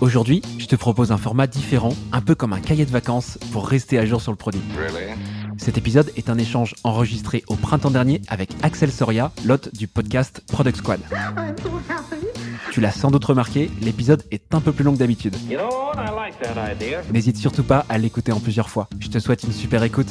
Aujourd'hui, je te propose un format différent, un peu comme un cahier de vacances pour rester à jour sur le produit. Cet épisode est un échange enregistré au printemps dernier avec Axel Soria, l'hôte du podcast Product Squad. Tu l'as sans doute remarqué, l'épisode est un peu plus long que d'habitude. N'hésite surtout pas à l'écouter en plusieurs fois. Je te souhaite une super écoute.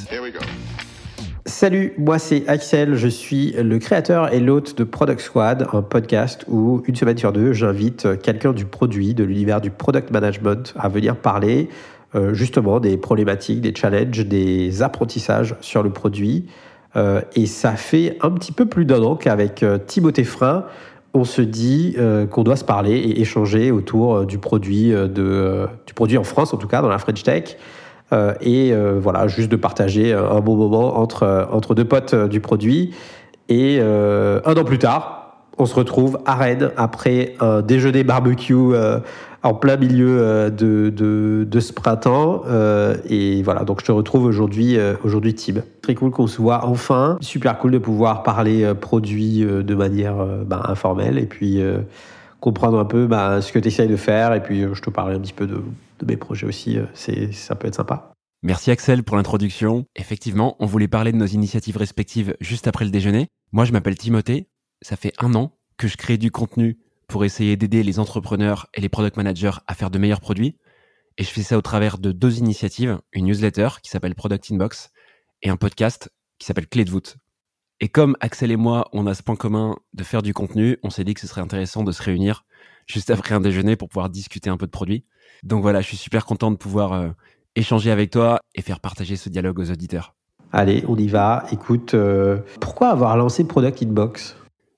Salut, moi c'est Axel, je suis le créateur et l'hôte de Product Squad, un podcast où une semaine sur deux, j'invite quelqu'un du produit, de l'univers du product management à venir parler euh, justement des problématiques, des challenges, des apprentissages sur le produit. Euh, et ça fait un petit peu plus d'un an qu'avec euh, Timothée Frein, on se dit qu'on doit se parler et échanger autour du produit, du produit en France, en tout cas dans la French Tech. Euh, et euh, voilà, juste de partager un bon moment entre, entre deux potes euh, du produit. Et un an plus tard, on se retrouve à Rennes après un déjeuner barbecue en plein milieu de, de, de ce printemps. et voilà, donc je te retrouve aujourd'hui, aujourd'hui Tim. Très cool qu'on se voit enfin. Super cool de pouvoir parler produit de manière bah, informelle et puis comprendre un peu bah, ce que tu essayes de faire. Et puis je te parlerai un petit peu de, de mes projets aussi. C'est, ça peut être sympa. Merci Axel pour l'introduction. Effectivement, on voulait parler de nos initiatives respectives juste après le déjeuner. Moi, je m'appelle Timothée. Ça fait un an que je crée du contenu pour essayer d'aider les entrepreneurs et les product managers à faire de meilleurs produits. Et je fais ça au travers de deux initiatives, une newsletter qui s'appelle Product Inbox et un podcast qui s'appelle Clé de voûte. Et comme Axel et moi, on a ce point commun de faire du contenu, on s'est dit que ce serait intéressant de se réunir juste après un déjeuner pour pouvoir discuter un peu de produits. Donc voilà, je suis super content de pouvoir euh, échanger avec toi et faire partager ce dialogue aux auditeurs. Allez, on y va. Écoute, euh, pourquoi avoir lancé Product Inbox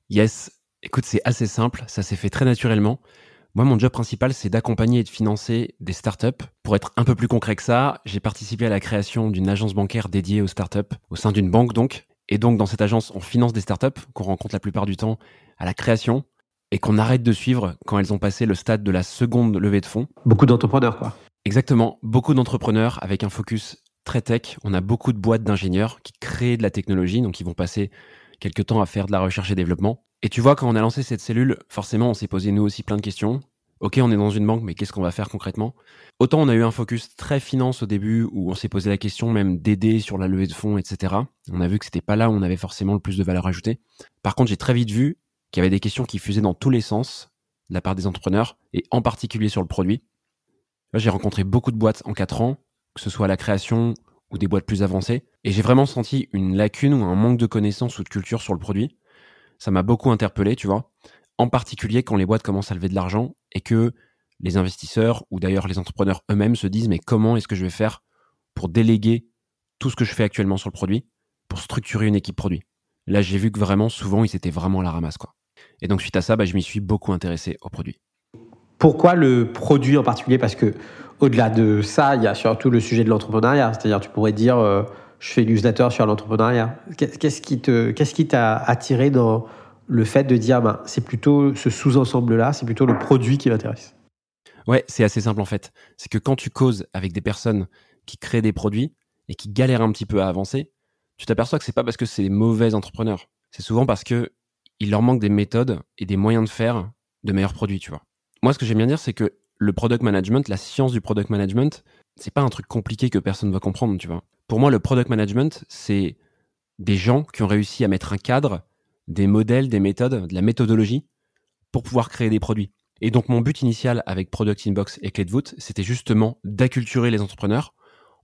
Yes, écoute, c'est assez simple, ça s'est fait très naturellement. Moi, mon job principal, c'est d'accompagner et de financer des startups. Pour être un peu plus concret que ça, j'ai participé à la création d'une agence bancaire dédiée aux startups, au sein d'une banque donc. Et donc, dans cette agence, on finance des startups qu'on rencontre la plupart du temps à la création et qu'on arrête de suivre quand elles ont passé le stade de la seconde levée de fonds. Beaucoup d'entrepreneurs, quoi. Exactement. Beaucoup d'entrepreneurs avec un focus très tech. On a beaucoup de boîtes d'ingénieurs qui créent de la technologie, donc ils vont passer quelques temps à faire de la recherche et développement. Et tu vois, quand on a lancé cette cellule, forcément, on s'est posé nous aussi plein de questions. Ok, on est dans une banque, mais qu'est-ce qu'on va faire concrètement? Autant on a eu un focus très finance au début, où on s'est posé la question même d'aider sur la levée de fonds, etc. On a vu que c'était pas là où on avait forcément le plus de valeur ajoutée. Par contre, j'ai très vite vu qu'il y avait des questions qui fusaient dans tous les sens de la part des entrepreneurs, et en particulier sur le produit. J'ai rencontré beaucoup de boîtes en 4 ans, que ce soit à la création ou des boîtes plus avancées, et j'ai vraiment senti une lacune ou un manque de connaissances ou de culture sur le produit. Ça m'a beaucoup interpellé, tu vois, en particulier quand les boîtes commencent à lever de l'argent et que les investisseurs ou d'ailleurs les entrepreneurs eux-mêmes se disent mais comment est-ce que je vais faire pour déléguer tout ce que je fais actuellement sur le produit pour structurer une équipe produit? Là, j'ai vu que vraiment souvent ils étaient vraiment à la ramasse quoi. Et donc suite à ça, bah, je m'y suis beaucoup intéressé au produit. Pourquoi le produit en particulier? Parce que au-delà de ça, il y a surtout le sujet de l'entrepreneuriat. C'est-à-dire, tu pourrais dire, euh, je fais newsletter sur l'entrepreneuriat. Qu'est-ce qui te, qu'est-ce qui t'a attiré dans le fait de dire, ben, c'est plutôt ce sous-ensemble-là, c'est plutôt le produit qui m'intéresse? Ouais, c'est assez simple en fait. C'est que quand tu causes avec des personnes qui créent des produits et qui galèrent un petit peu à avancer, tu t'aperçois que c'est pas parce que c'est des mauvais entrepreneurs. C'est souvent parce que il leur manque des méthodes et des moyens de faire de meilleurs produits, tu vois. Moi, ce que j'aime bien dire, c'est que le product management, la science du product management, c'est pas un truc compliqué que personne va comprendre, tu vois. Pour moi, le product management, c'est des gens qui ont réussi à mettre un cadre, des modèles, des méthodes, de la méthodologie pour pouvoir créer des produits. Et donc, mon but initial avec Product Inbox et Clé de voûte, c'était justement d'acculturer les entrepreneurs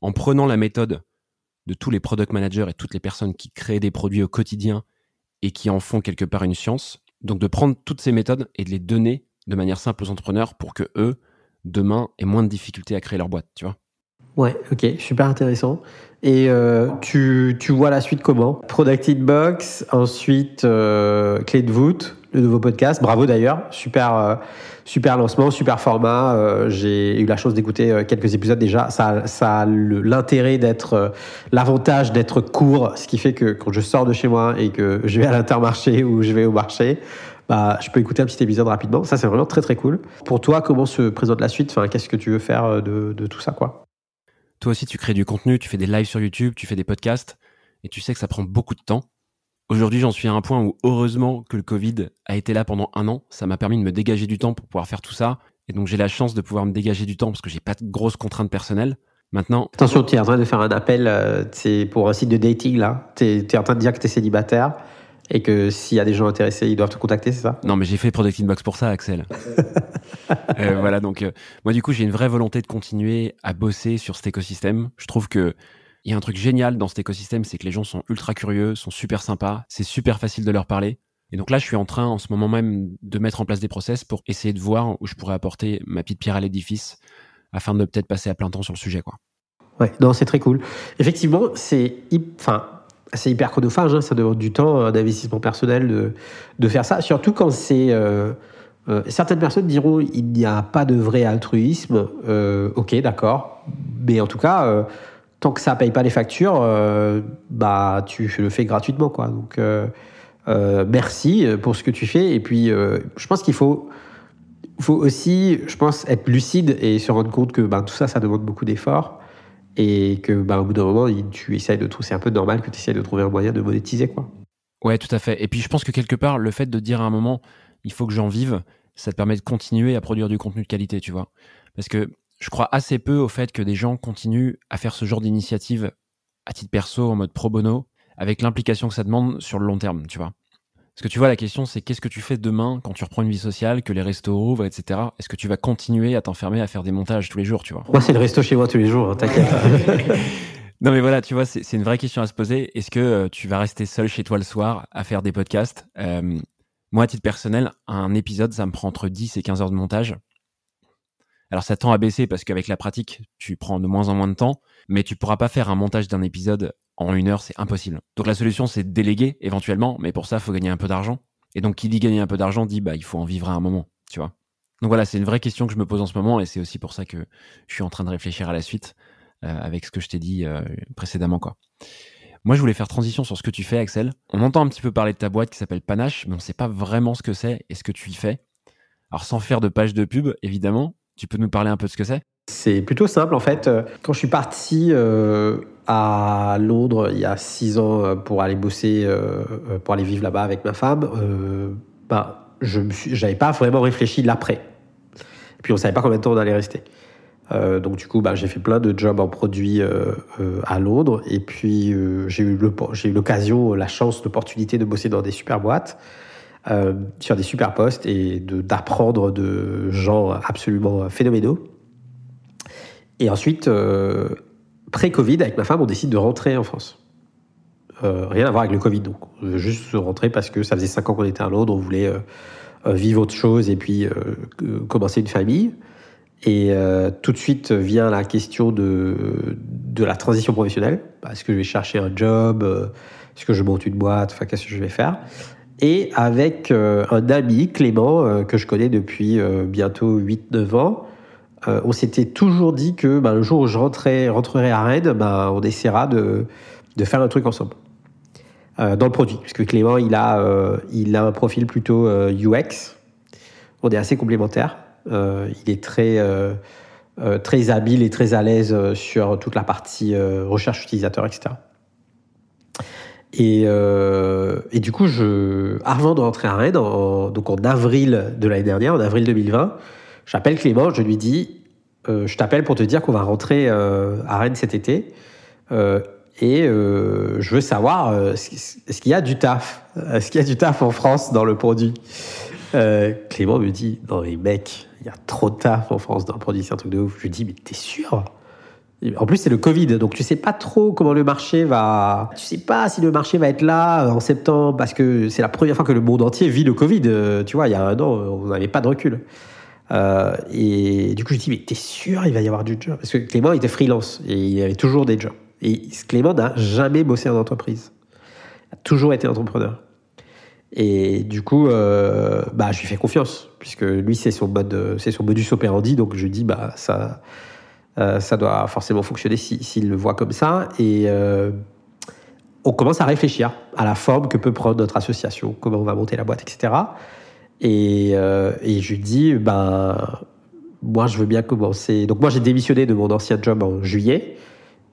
en prenant la méthode de tous les product managers et toutes les personnes qui créent des produits au quotidien et qui en font quelque part une science. Donc, de prendre toutes ces méthodes et de les donner de manière simple aux entrepreneurs pour que eux, demain, aient moins de difficultés à créer leur boîte, tu vois. Ouais, ok, super intéressant. Et euh, tu, tu, vois la suite comment? Product Inbox, ensuite euh, Clé de voûte, le nouveau podcast. Bravo d'ailleurs, super, euh, super lancement, super format. J'ai eu la chance d'écouter quelques épisodes déjà. Ça, ça a l'intérêt d'être, l'avantage d'être court, ce qui fait que quand je sors de chez moi et que je vais à l'intermarché ou je vais au marché, bah, je peux écouter un petit épisode rapidement. Ça, c'est vraiment très très cool. Pour toi, comment se présente la suite? Enfin, Qu'est-ce que tu veux faire euh, de, de, tout ça quoi? Toi aussi, tu crées du contenu, tu fais des lives sur YouTube, tu fais des podcasts, et tu sais que ça prend beaucoup de temps. Aujourd'hui, j'en suis à un point où heureusement que le Covid a été là pendant un an. Ça m'a permis de me dégager du temps pour pouvoir faire tout ça. Et donc j'ai la chance de pouvoir me dégager du temps parce que j'ai pas de grosses contraintes personnelles. Maintenant. Attention, tu es en train de faire un appel euh, c'est pour un site de dating là. Tu es, en train de dire que tu es célibataire et que s'il y a des gens intéressés, ils doivent te contacter, c'est ça? Non, mais j'ai fait Product Inbox pour ça, Axel. euh, voilà, donc euh, moi du coup, j'ai une vraie volonté de continuer à bosser sur cet écosystème. Je trouve que il y a un truc génial dans cet écosystème, c'est que les gens sont ultra curieux, sont super sympas, c'est super facile de leur parler. Et donc là, je suis en train, en ce moment même, de mettre en place des process pour essayer de voir où je pourrais apporter ma petite pierre à l'édifice afin de peut-être passer à plein temps sur le sujet, quoi. Ouais, non, c'est très cool. Effectivement, c'est, enfin, c'est hyper chronophage, hein, ça demande du temps, un investissement personnel de, de faire ça, surtout quand c'est. Euh, euh, certaines personnes diront il n'y a pas de vrai altruisme. Euh, ok, d'accord. Mais en tout cas, tant que ça paye pas les factures, bah tu le fais gratuitement, quoi. Donc merci pour ce que tu fais. Et puis, je pense qu'il faut, faut aussi, je pense, être lucide et se rendre compte que ben, tout ça, ça demande beaucoup d'efforts et que bah, au bout d'un moment, tu essayes de trouver, c'est un peu normal que tu essayes de trouver un moyen de monétiser. quoi. Ouais, tout à fait. Et puis je pense que quelque part, le fait de dire à un moment, il faut que j'en vive, ça te permet de continuer à produire du contenu de qualité, tu vois. Parce que je crois assez peu au fait que des gens continuent à faire ce genre d'initiative à titre perso, en mode pro bono, avec l'implication que ça demande sur le long terme, tu vois. Parce que tu vois, la question, c'est qu'est-ce que tu fais demain quand tu reprends une vie sociale, que les restos ouvrent, etc. Est-ce que tu vas continuer à t'enfermer à faire des montages tous les jours, tu vois? Moi, c'est le resto chez moi tous les jours, hein, t'inquiète. non, mais voilà, tu vois, c'est une vraie question à se poser. Est-ce que euh, tu vas rester seul chez toi le soir à faire des podcasts? Euh, Moi, à titre personnel, un épisode, ça me prend entre 10 et 15 heures de montage. Alors, ça tend à baisser parce qu'avec la pratique, tu prends de moins en moins de temps, mais tu pourras pas faire un montage d'un épisode en une heure, c'est impossible. Donc la solution, c'est de déléguer éventuellement, mais pour ça, il faut gagner un peu d'argent. Et donc, qui dit gagner un peu d'argent dit, bah, il faut en vivre à un moment, tu vois. Donc voilà, c'est une vraie question que je me pose en ce moment, et c'est aussi pour ça que je suis en train de réfléchir à la suite euh, avec ce que je t'ai dit euh, précédemment, quoi. Moi, je voulais faire transition sur ce que tu fais, Axel. On entend un petit peu parler de ta boîte qui s'appelle Panache, mais on ne sait pas vraiment ce que c'est et ce que tu y fais. Alors, sans faire de page de pub, évidemment, tu peux nous parler un peu de ce que c'est? C'est plutôt simple, en fait. Quand je suis parti à Londres il y a six ans euh, pour aller bosser, euh, euh, pour aller vivre là-bas avec ma femme, bah, je n'avais pas vraiment réfléchi l'après. Et puis on savait pas combien de temps on allait rester. donc du coup, bah, j'ai fait plein de jobs en produit à Londres. Et puis j'ai eu l'occasion, la chance, l'opportunité de bosser dans des super boîtes, sur des super postes et d'apprendre de, gens absolument phénoménaux. Et ensuite, pré-Covid, avec ma femme, on décide de rentrer en France. Euh, rien à voir avec le Covid, donc juste rentrer parce que ça faisait cinq ans qu'on était à Londres, on voulait euh, euh, vivre autre chose et puis commencer une famille. Et tout de suite vient la question de, de la transition professionnelle. Est-ce que je vais chercher un job? Est-ce que je monte une boîte? Enfin, qu'est-ce que je vais faire? Et avec un ami, Clément, que je connais depuis bientôt 8-9 ans, euh, on s'était toujours dit que bah, le jour où je rentrerai, à Rennes, bah, on essaiera de, faire un truc ensemble. Euh, dans le produit, puisque Clément, il a, euh, il a un profil plutôt UX. On est assez complémentaires. il est très, très habile et très à l'aise sur toute la partie recherche utilisateur, etc. Et, et, du coup, avant de rentrer à Rennes, donc en avril de l'année dernière, en avril 2020, J'appelle Clément, je lui dis euh, Je t'appelle pour te dire qu'on va rentrer euh, à Rennes cet été. Euh, et je veux savoir est-ce qu'il y a du taf? Est-ce qu'il y a du taf en France dans le produit? Clément me dit Non, mais mec, il y a trop de taf en France dans le produit, c'est un truc de ouf. Je lui dis Mais t'es sûr? En plus, c'est le Covid, donc tu sais pas trop comment le marché va. Tu sais pas si le marché va être là en septembre, parce que c'est la première fois que le monde entier vit le Covid. Tu vois, il y a un an, on n'avait pas de recul. Euh, et du coup, je dis, mais t'es sûr il va y avoir du job? Parce que Clément était freelance et il avait toujours des jobs. Et Clément n'a jamais bossé en entreprise. Il a toujours été entrepreneur. Et du coup, euh, bah, je lui fais confiance, puisque lui, c'est son mode, c'est son modus operandi. Donc, je dis, bah, ça, euh, ça doit forcément fonctionner s'il le voit comme ça. Et on commence à réfléchir à la forme que peut prendre notre association, comment on va monter la boîte, etc. Et, euh, et je lui dis, ben, moi, je veux bien commencer. Donc, moi, j'ai démissionné de mon ancien job en juillet.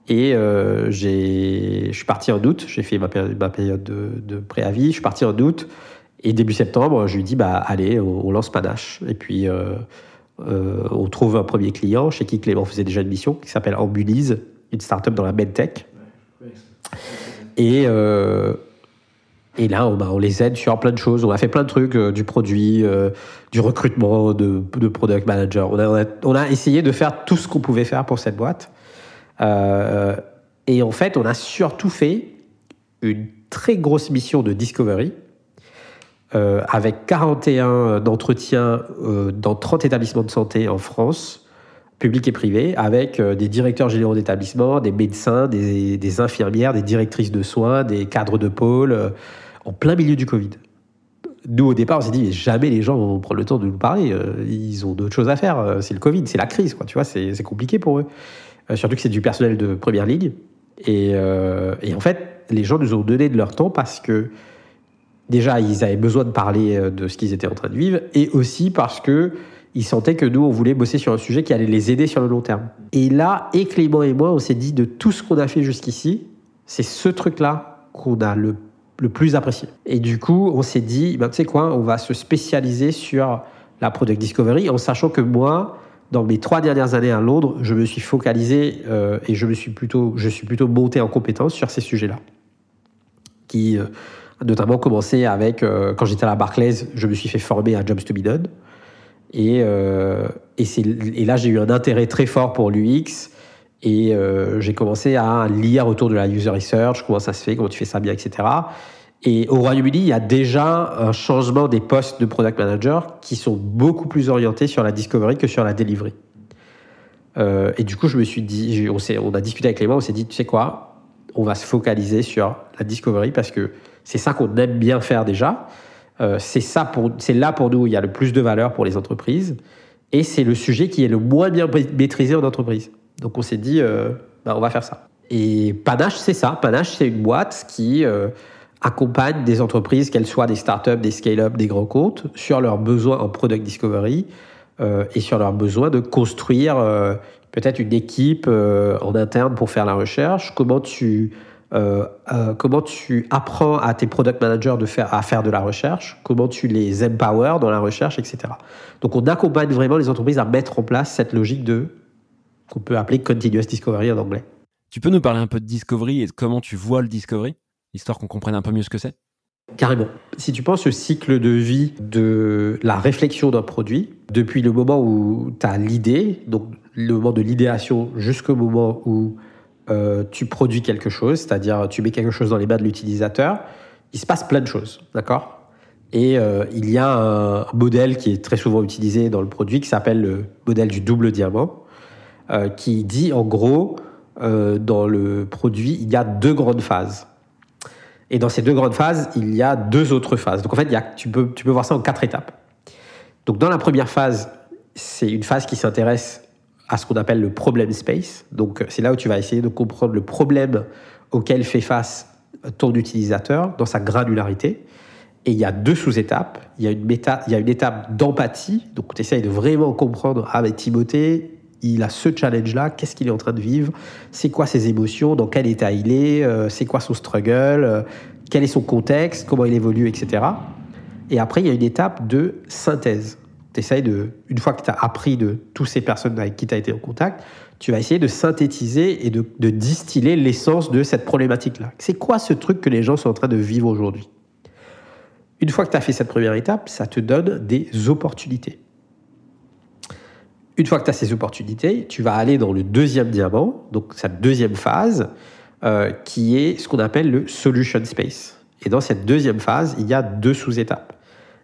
Et euh, je suis parti en août, j'ai fait ma, période de, préavis, je suis parti en août, et début septembre, je lui dis, bah, allez, on, lance Panache. Et puis, euh, euh, on trouve un premier client chez qui Clément faisait déjà une mission, qui s'appelle Ambulise, une startup dans la medtech. Et, euh, et là, on, on, les aide sur plein de choses. On a fait plein de trucs, du produit, du recrutement de, de, product manager. On a, on a, essayé de faire tout ce qu'on pouvait faire pour cette boîte. Euh, et en fait, on a surtout fait une très grosse mission de discovery euh, avec 41 d'entretiens euh, dans 30 établissements de santé en France, publics et privés, avec des directeurs généraux d'établissements, des médecins, des, infirmières, des directrices de soins, des cadres de pôle, en plein milieu du Covid. Nous, au départ, on s'est dit, jamais les gens vont prendre le temps de nous parler. Ils ont d'autres choses à faire. C'est le Covid, c'est la crise. Tu vois, c'est compliqué pour eux. Euh, surtout que c'est du personnel de première ligne. Euh, et, en fait, les gens nous ont donné de leur temps parce que déjà, ils avaient besoin de parler euh, de ce qu'ils étaient en train de vivre, et aussi parce que ils sentaient que nous, on voulait bosser sur un sujet qui allait les aider sur le long terme. Et là, et Clément et moi, on s'est dit de tout ce qu'on a fait jusqu'ici, c'est ce truc-là qu'on a le, le, plus apprécié. Et du coup, on s'est dit, ben, tu sais quoi, on va se spécialiser sur la product discovery, en sachant que moi, dans mes trois dernières années à Londres, je me suis focalisé euh, et je me suis plutôt, je suis plutôt monté en compétence sur ces sujets-là, qui euh, notamment commencé avec euh, quand j'étais à la Barclays, je me suis fait former à Jobs to be done, et et, et là j'ai eu un intérêt très fort pour l'UX et j'ai commencé à lire autour de la user research, comment ça se fait, comment tu fais ça bien, etc. Et au Royaume-Uni, il y a déjà un changement des postes de product manager qui sont beaucoup plus orientés sur la discovery que sur la delivery. Euh, et du coup, je me suis dit, on, a discuté avec les mois, on s'est dit, tu sais quoi, on va se focaliser sur la discovery parce que c'est ça qu'on aime bien faire déjà. Euh, c'est là pour nous où il y a le plus de valeur pour les entreprises et c'est le sujet qui est le moins bien maîtrisé en entreprise. Donc on s'est dit, euh, bah, on va faire ça. Et Panache, c'est ça. Panache, c'est une boîte qui euh, accompagne des entreprises, qu'elles soient des startups, des scale-up, des grands comptes, sur leurs besoins en product discovery euh, et sur leurs besoins de construire peut-être une équipe en interne pour faire la recherche. Comment tu comment tu apprends à tes product managers de faire, à faire de la recherche, comment tu les empower dans la recherche, etc. Donc on accompagne vraiment les entreprises à mettre en place cette logique de qu'on peut appeler continuous discovery en anglais. Tu peux nous parler un peu de discovery et de comment tu vois le discovery histoire qu'on comprenne un peu mieux ce que c'est? Carrément. Si tu penses au cycle de vie de la réflexion d'un produit, depuis le moment où tu as l'idée, donc le moment de l'idéation jusqu'au moment où euh, tu produis quelque chose, c'est-à-dire tu mets quelque chose dans les mains de l'utilisateur, il se passe plein de choses, d'accord? Et euh, il y a un modèle qui est très souvent utilisé dans le produit qui s'appelle le modèle du double diamant, euh, qui dit en gros, dans le produit, il y a deux grandes phases. Et dans ces deux grandes phases, il y a deux autres phases. Donc en fait, peux, tu peux voir ça en quatre étapes. Donc dans la première phase, c'est une phase qui s'intéresse à ce qu'on appelle le problem space. Donc c'est là où tu vas essayer de comprendre le problème auquel fait face ton utilisateur dans sa granularité. Et il y a deux sous-étapes. Il y a une, étape d'empathie. Donc tu essayes de vraiment comprendre, avec Timothée, il a ce challenge-là, qu'est-ce qu'il est en train de vivre, c'est quoi ses émotions, dans quel état il est, euh, c'est quoi son struggle, euh, quel est son contexte, comment il évolue, etc. Et après, il y a une étape de synthèse. Essayes de, une fois que tu as appris de toutes ces personnes avec qui tu as été en contact, tu vas essayer de synthétiser et de, distiller l'essence de cette problématique-là. C'est quoi ce truc que les gens sont en train de vivre aujourd'hui? Une fois que tu as fait cette première étape, ça te donne des opportunités. Une fois que tu as ces opportunités, tu vas aller dans le deuxième diamant, donc cette deuxième phase, euh, qui est ce qu'on appelle le solution space. Et dans cette deuxième phase, il y a deux sous-étapes.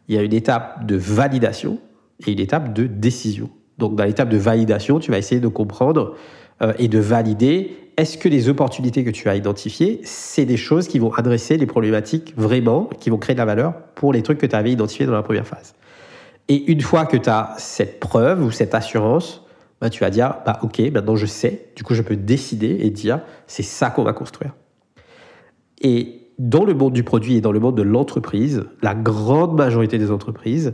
Il y a une étape de validation et une étape de décision. Donc dans l'étape de validation, tu vas essayer de comprendre euh, et de valider est-ce que les opportunités que tu as identifiées, c'est des choses qui vont adresser les problématiques vraiment, qui vont créer de la valeur pour les trucs que tu avais identifiés dans la première phase. Et une fois que tu as cette preuve ou cette assurance, bah, tu vas dire, bah, OK, maintenant je sais, du coup je peux décider et dire, c'est ça qu'on va construire. Et dans le monde du produit et dans le monde de l'entreprise, la grande majorité des entreprises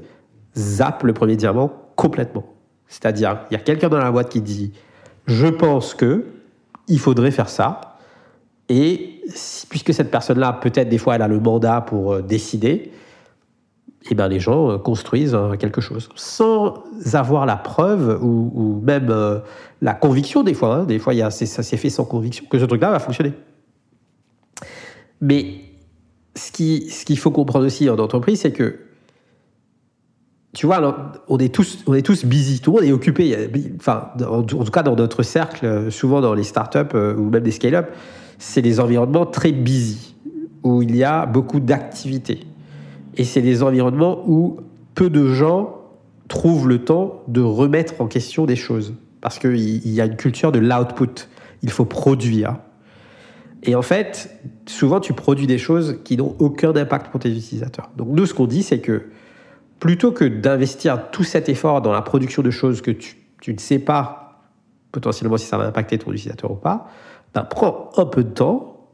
zappent le premier diamant complètement. C'est-à-dire, il y a quelqu'un dans la boîte qui dit, je pense que, il faudrait faire ça. Et puisque cette personne-là, peut-être des fois, elle a le mandat pour euh, décider, eh ben, les gens euh, construisent euh, quelque chose sans avoir la preuve ou, même la conviction des fois. Hein. Des fois, y a, ça s'est fait sans conviction que ce truc-là va fonctionner. Mais ce qu'il ce qu'il faut comprendre aussi en entreprise, c'est que tu vois, on est tous, on est tous busy, tout le monde est occupé. Enfin, en tout cas, dans notre cercle, souvent dans les startups ou même des scale-up, c'est des environnements très busy, où il y a beaucoup d'activités. Et c'est des environnements où peu de gens trouvent le temps de remettre en question des choses. Parce qu'il y a une culture de l'output. Il faut produire. Et en fait, souvent, tu produis des choses qui n'ont aucun impact pour tes utilisateurs. Donc nous, ce qu'on dit, c'est que plutôt que d'investir tout cet effort dans la production de choses que tu, tu ne sais pas potentiellement si ça va impacter ton utilisateur ou pas, ben, prends un peu de temps,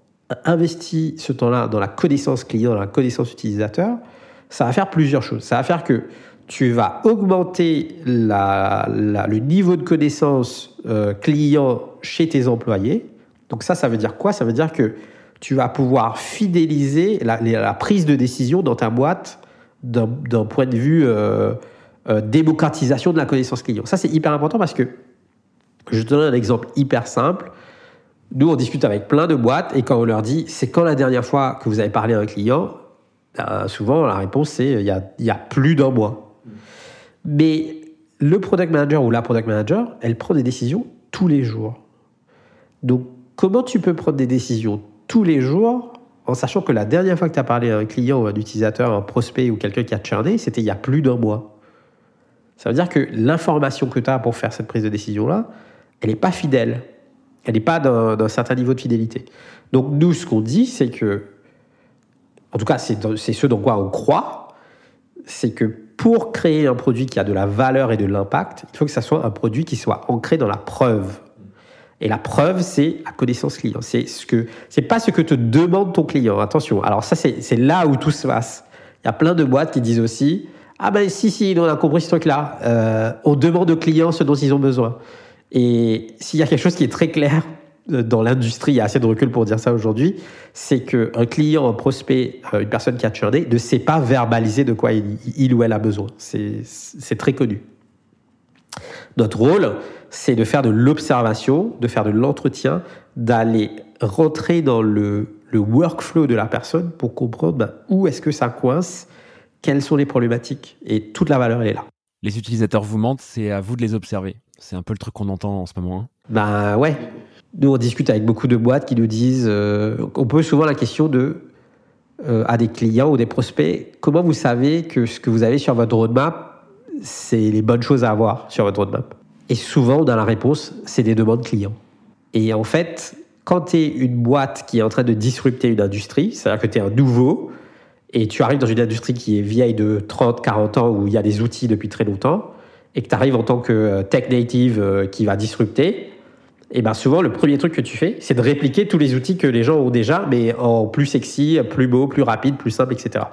investis ce temps-là dans la connaissance client, dans la connaissance utilisateur, ça va faire plusieurs choses. Ça va faire que tu vas augmenter le niveau de connaissance euh, client chez tes employés. Donc ça, ça veut dire quoi? Ça veut dire que tu vas pouvoir fidéliser la, prise de décision dans ta boîte d'un point de vue euh, euh, démocratisation de la connaissance client. Ça, c'est hyper important parce que, je te donne un exemple hyper simple. Nous, on discute avec plein de boîtes et quand on leur dit c'est quand la dernière fois que vous avez parlé à un client, ben, souvent la réponse c'est il y a, y a, plus d'un mois. Mais le product manager ou la product manager, elle prend des décisions tous les jours. Donc, comment tu peux prendre des décisions tous les jours en sachant que la dernière fois que tu as parlé à un client ou un utilisateur, un prospect ou quelqu'un qui a churné, c'était il y a plus d'un mois. Ça veut dire que l'information que tu as pour faire cette prise de décision-là, elle n'est pas fidèle. Elle n'est pas d'un certain niveau de fidélité. Donc nous, ce qu'on dit, c'est que, en tout cas, c'est ce dans quoi on croit, c'est que pour créer un produit qui a de la valeur et de l'impact, il faut que ça soit un produit qui soit ancré dans la preuve. Et la preuve, c'est la connaissance client. C'est ce que, c'est pas ce que te demande ton client. Attention. Alors ça, c'est là où tout se passe. Il y a plein de boîtes qui disent aussi, ah ben si si, on a compris ce truc-là. Euh, on demande aux clients ce dont ils ont besoin. Et s'il y a quelque chose qui est très clair euh, dans l'industrie, il y a assez de recul pour dire ça aujourd'hui, c'est qu'un client, un prospect, euh, une personne qui a churné ne sait pas verbaliser de quoi il, ou elle a besoin. C'est très connu. Notre rôle, c'est de faire de l'observation, de faire de l'entretien, d'aller rentrer dans le, workflow de la personne pour comprendre ben, où est-ce que ça coince, quelles sont les problématiques. Et toute la valeur, elle est là. Les utilisateurs vous mentent, c'est à vous de les observer. C'est un peu le truc qu'on entend en ce moment. Hein. Ben ouais. Nous, on discute avec beaucoup de boîtes qui nous disent. Euh, on pose souvent la question de. Euh, à des clients ou des prospects, comment vous savez que ce que vous avez sur votre roadmap, c'est les bonnes choses à avoir sur votre roadmap? Et souvent, dans la réponse, c'est des demandes clients. Et en fait, quand tu es une boîte qui est en train de disrupter une industrie, c'est-à-dire que tu es un nouveau, et tu arrives dans une industrie qui est vieille de 30, 40 ans, où il y a des outils depuis très longtemps, et que tu arrives en tant que euh, tech native euh, qui va disrupter, et ben souvent le premier truc que tu fais, c'est de répliquer tous les outils que les gens ont déjà, mais en plus sexy, plus beau, plus rapide, plus simple, etc.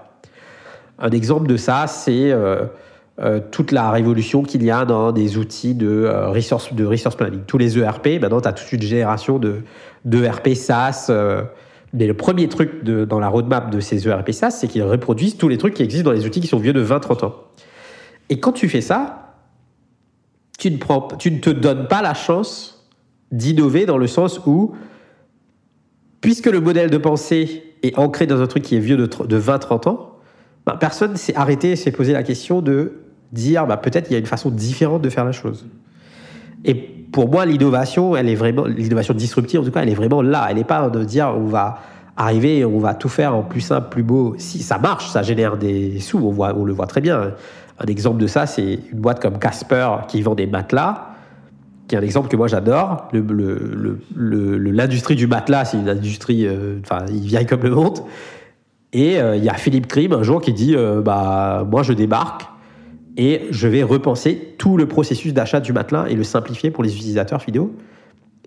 Un exemple de ça, c'est euh, toute la révolution qu'il y a dans des outils de, resource, de resource planning. Tous les ERP, maintenant tu as toute une génération de, d'ERP SaaS. mais le premier truc de, dans la roadmap de ces ERP SaaS, c'est qu'ils reproduisent tous les trucs qui existent dans les outils qui sont vieux de 20-30 ans. Et quand tu fais ça, tu ne, prends, tu ne te donnes pas la chance d'innover dans le sens où, puisque le modèle de pensée est ancré dans un truc qui est vieux de, de 20-30 ans, bah, personne s'est arrêté et s'est posé la question de dire bah, peut-être il y a une façon différente de faire la chose. Et pour moi, l'innovation, elle est vraiment, l'innovation disruptive en tout cas, elle est vraiment là. Elle n'est pas de dire on va arriver on va tout faire en plus simple, plus beau. Si ça marche, ça génère des sous, on, voit, on le voit très bien. Un exemple de ça, c'est une boîte comme Casper qui vend des matelas, qui est un exemple que moi j'adore. L'industrie du matelas, c'est une industrie, euh, enfin, il vient comme le monde. Et euh, il y a Philippe Krim un jour qui dit euh, bah, Moi je débarque et je vais repenser tout le processus d'achat du matelas et le simplifier pour les utilisateurs vidéo.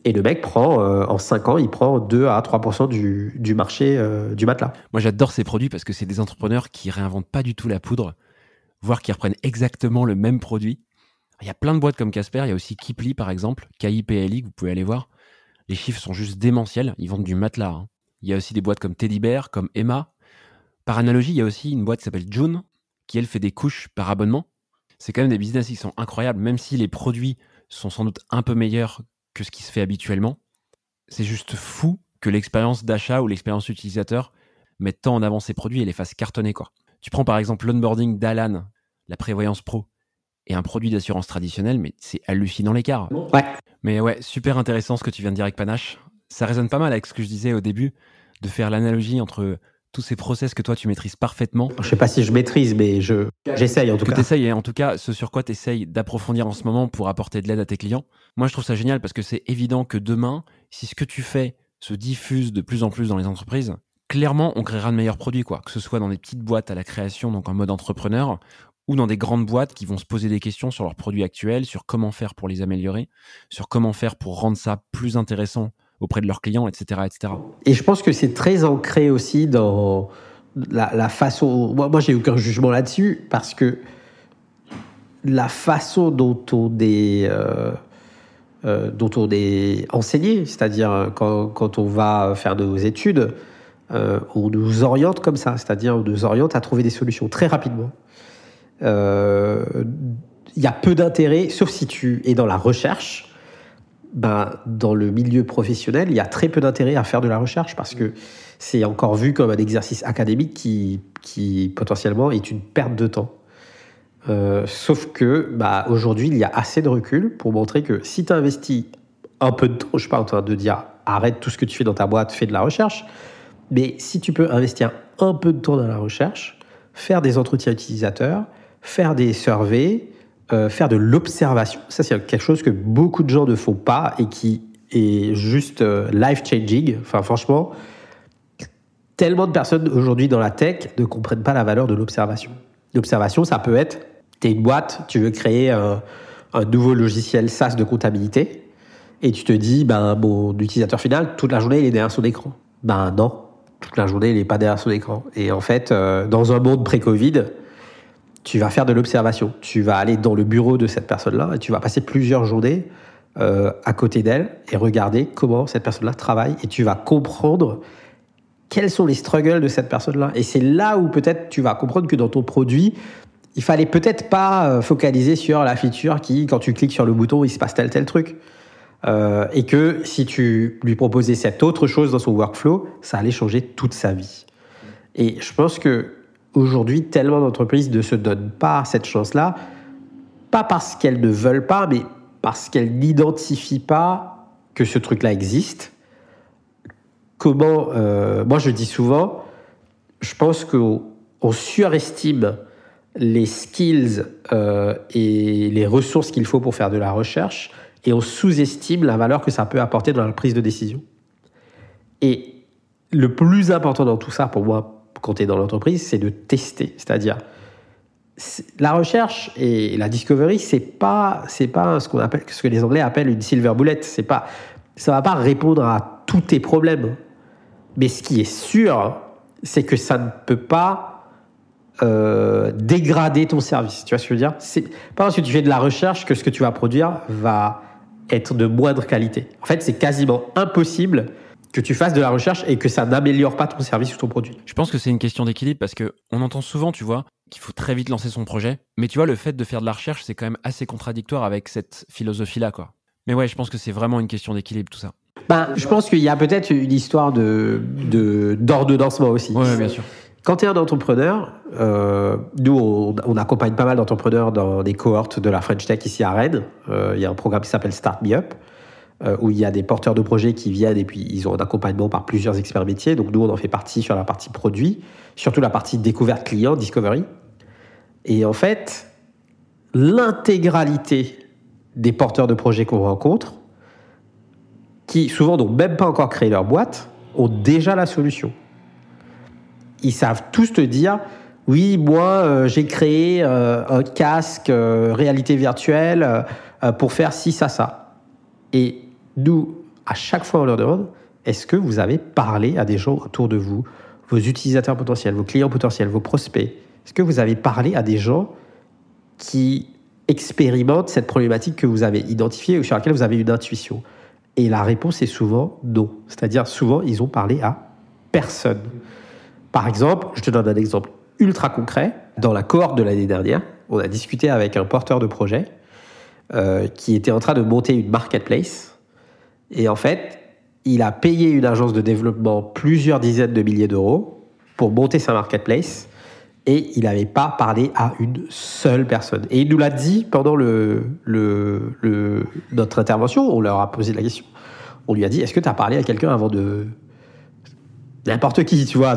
Et le mec prend, en 5 ans, il prend 2 à 3% du, marché du matelas. Moi, j'adore ces produits parce que c'est des entrepreneurs qui réinventent pas du tout la poudre voir qu'ils reprennent exactement le même produit. Il y a plein de boîtes comme Casper, il y a aussi Kipli par exemple, KIPLI, que vous pouvez aller voir. Les chiffres sont juste démentiels. Ils vendent du matelas. hein. Il y a aussi des boîtes comme Teddy Bear, comme Emma. Par analogie, il y a aussi une boîte qui s'appelle June, qui elle fait des couches par abonnement. C'est quand même des business qui sont incroyables, même si les produits sont sans doute un peu meilleurs que ce qui se fait habituellement. C'est juste fou que l'expérience d'achat ou l'expérience utilisateur mette tant en avant ces produits et les fasse cartonner. Quoi. Tu prends par exemple l'onboarding d'Alan, la prévoyance pro, et un produit d'assurance traditionnel, mais c'est hallucinant l'écart. Ouais. Mais ouais, super intéressant ce que tu viens de dire avec Panache. Ça résonne pas mal avec ce que je disais au début, de faire l'analogie entre tous ces process que toi tu maîtrises parfaitement, Je sais pas si je maîtrise, mais je j'essaye en tout que cas. tu essayes, et en tout cas ce sur quoi tu essayes d'approfondir en ce moment pour apporter de l'aide à tes clients. Moi je trouve ça génial parce que c'est évident que demain, si ce que tu fais se diffuse de plus en plus dans les entreprises, clairement on créera de meilleurs produits, quoi. Que ce soit dans des petites boîtes à la création, donc en mode entrepreneur, ou dans des grandes boîtes qui vont se poser des questions sur leurs produits actuels, sur comment faire pour les améliorer, sur comment faire pour rendre ça plus intéressant auprès de leurs clients, etc. etc. Et je pense que c'est très ancré aussi dans la, façon. Moi, moi j'ai aucun jugement là-dessus parce que la façon dont on est, euh, euh, dont on est enseigné, c'est-à-dire euh, quand, on va faire nos études, on nous oriente comme ça, c'est-à-dire on nous oriente à trouver des solutions très rapidement. Il y a peu d'intérêt, sauf si tu es dans la recherche. Ben, dans le milieu professionnel, il y a très peu d'intérêt à faire de la recherche parce que c'est encore vu comme un exercice académique qui, qui potentiellement est une perte de temps. Euh, sauf que bah, aujourd'hui, il y a assez de recul pour montrer que si tu investis un peu de temps, je suis pas en train de dire arrête tout ce que tu fais dans ta boîte, fais de la recherche, mais si tu peux investir un peu de temps dans la recherche, faire des entretiens utilisateurs, faire des surveys, euh, faire de l'observation, ça c'est quelque chose que beaucoup de gens ne font pas et qui est juste euh, life-changing. Enfin franchement, tellement de personnes aujourd'hui dans la tech ne comprennent pas la valeur de l'observation. L'observation, ça peut être, tu es une boîte, tu veux créer un, nouveau logiciel SaaS de comptabilité, et tu te dis, ben, mon utilisateur final, toute la journée, il est derrière son écran. Ben non, toute la journée, il n'est pas derrière son écran. Et en fait, euh, dans un monde pré-Covid, tu vas faire de l'observation. Tu vas aller dans le bureau de cette personne-là et tu vas passer plusieurs journées euh, à côté d'elle et regarder comment cette personne-là travaille et tu vas comprendre quels sont les struggles de cette personne-là. Et c'est là où peut-être tu vas comprendre que dans ton produit, il fallait peut-être pas euh, focaliser sur la feature qui, quand tu cliques sur le bouton, il se passe tel tel truc. Euh, et que si tu lui proposais cette autre chose dans son workflow, ça allait changer toute sa vie. Et je pense que aujourd'hui, tellement d'entreprises ne se donnent pas cette chance-là, pas parce qu'elles ne veulent pas, mais parce qu'elles n'identifient pas que ce truc-là existe. Comment, euh, moi je dis souvent, je pense qu'on on surestime les skills euh, et les ressources qu'il faut pour faire de la recherche et on sous-estime la valeur que ça peut apporter dans la prise de décision. Et le plus important dans tout ça, pour moi, quand tu es dans l'entreprise, c'est de tester. C'est-à-dire, c'est- la recherche et la discovery, c'est pas, c'est pas ce que les Anglais appellent une silver bullet. C'est pas, ça va pas répondre à tous tes problèmes. Mais ce qui est sûr, c'est que ça ne peut pas euh, dégrader ton service. Tu vois ce que je veux dire? C'est pas parce que tu fais de la recherche que ce que tu vas produire va être de moindre qualité. En fait, c'est quasiment impossible que tu fasses de la recherche et que ça n'améliore pas ton service ou ton produit. Je pense que c'est une question d'équilibre parce que on entend souvent, tu vois, qu'il faut très vite lancer son projet. Mais tu vois, le fait de faire de la recherche, c'est quand même assez contradictoire avec cette philosophie-là, quoi. Mais ouais, je pense que c'est vraiment une question d'équilibre, tout ça. Ben, je pense qu'il y a peut-être une histoire de d'ordonnancement aussi. Ouais, ouais, bien sûr. Quand tu es un entrepreneur, euh, nous, on, on accompagne pas mal d'entrepreneurs dans des cohortes de la French Tech ici à Rennes. Euh, Il y a un programme qui s'appelle Start Me Up, euh, où il y a des porteurs de projets qui viennent et puis ils ont un accompagnement par plusieurs experts métiers. Donc nous, on en fait partie sur la partie produit, surtout la partie découverte client, discovery. Et en fait, l'intégralité des porteurs de projets qu'on rencontre, qui souvent n'ont même pas encore créé leur boîte, ont déjà la solution ils savent tous te dire oui, moi, euh, j'ai créé euh, un casque réalité virtuelle pour faire ci, ça, ça. Nous, à chaque fois, on leur demande est-ce que vous avez parlé à des gens autour de vous, vos utilisateurs potentiels, vos clients potentiels, vos prospects? Est-ce que vous avez parlé à des gens qui expérimentent cette problématique que vous avez identifiée ou sur laquelle vous avez une intuition? Et la réponse est souvent non. C'est-à-dire, souvent, ils ont parlé à personne. Par exemple, je te donne un exemple ultra concret. Dans la cohorte de l'année dernière, on a discuté avec un porteur de projet euh, qui était en train de monter une marketplace. Et en fait, il a payé une agence de développement plusieurs dizaines de milliers d'euros pour monter sa marketplace et il n'avait pas parlé à une seule personne. Et il nous l'a dit pendant notre intervention, on leur a posé la question. On lui a dit, est-ce que tu as parlé à quelqu'un avant de, N'importe qui, tu vois.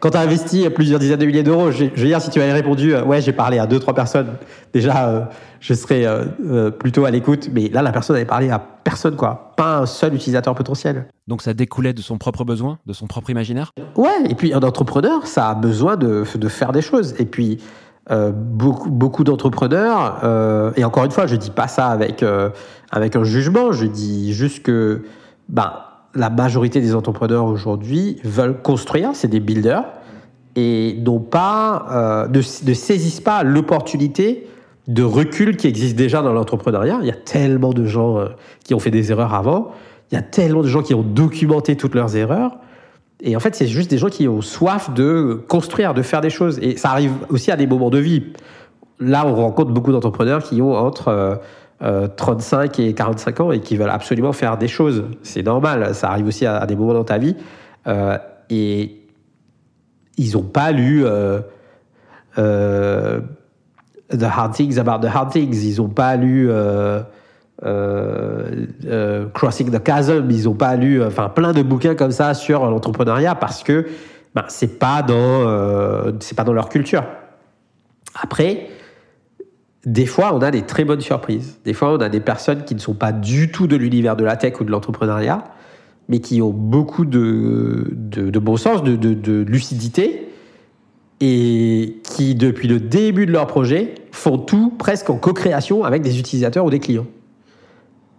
quand tu as investi plusieurs dizaines de milliers d'euros, je, veux dire, si tu avais répondu, euh, ouais, j'ai parlé à deux, trois personnes, déjà, euh, je serais euh, plutôt à l'écoute. Mais là, la personne avait parlé à personne, quoi. Pas un seul utilisateur potentiel. Donc ça découlait de son propre besoin, de son propre imaginaire? Ouais, et puis un entrepreneur, ça a besoin de, de faire des choses. Et puis, beaucoup, beaucoup d'entrepreneurs, et encore une fois, je dis pas ça avec, avec un jugement, je dis juste que, ben, la majorité des entrepreneurs aujourd'hui veulent construire, c'est des builders, et n'ont pas, euh, ne, saisissent pas l'opportunité de recul qui existe déjà dans l'entrepreneuriat. Il y a tellement de gens euh, qui ont fait des erreurs avant, il y a tellement de gens qui ont documenté toutes leurs erreurs. Et en fait, c'est juste des gens qui ont soif de construire, de faire des choses. Et ça arrive aussi à des moments de vie. Là, on rencontre beaucoup d'entrepreneurs qui ont entre euh, 35 euh, et 45 ans et qui veulent absolument faire des choses. C'est normal, ça arrive aussi à, des moments dans ta vie. Euh, et ils n'ont pas lu euh, The Hard Things About the Hard Things, ils n'ont pas lu Crossing the Chasm, ils n'ont pas lu enfin plein de bouquins comme ça sur l'entrepreneuriat parce que ben, c'est pas pas dans leur culture. Après, des fois, on a des très bonnes surprises. Des fois, on a des personnes qui ne sont pas du tout de l'univers de la tech ou de l'entrepreneuriat, mais qui ont beaucoup de, bon sens, de, de, lucidité, et qui, depuis le début de leur projet, font tout presque en co-création avec des utilisateurs ou des clients.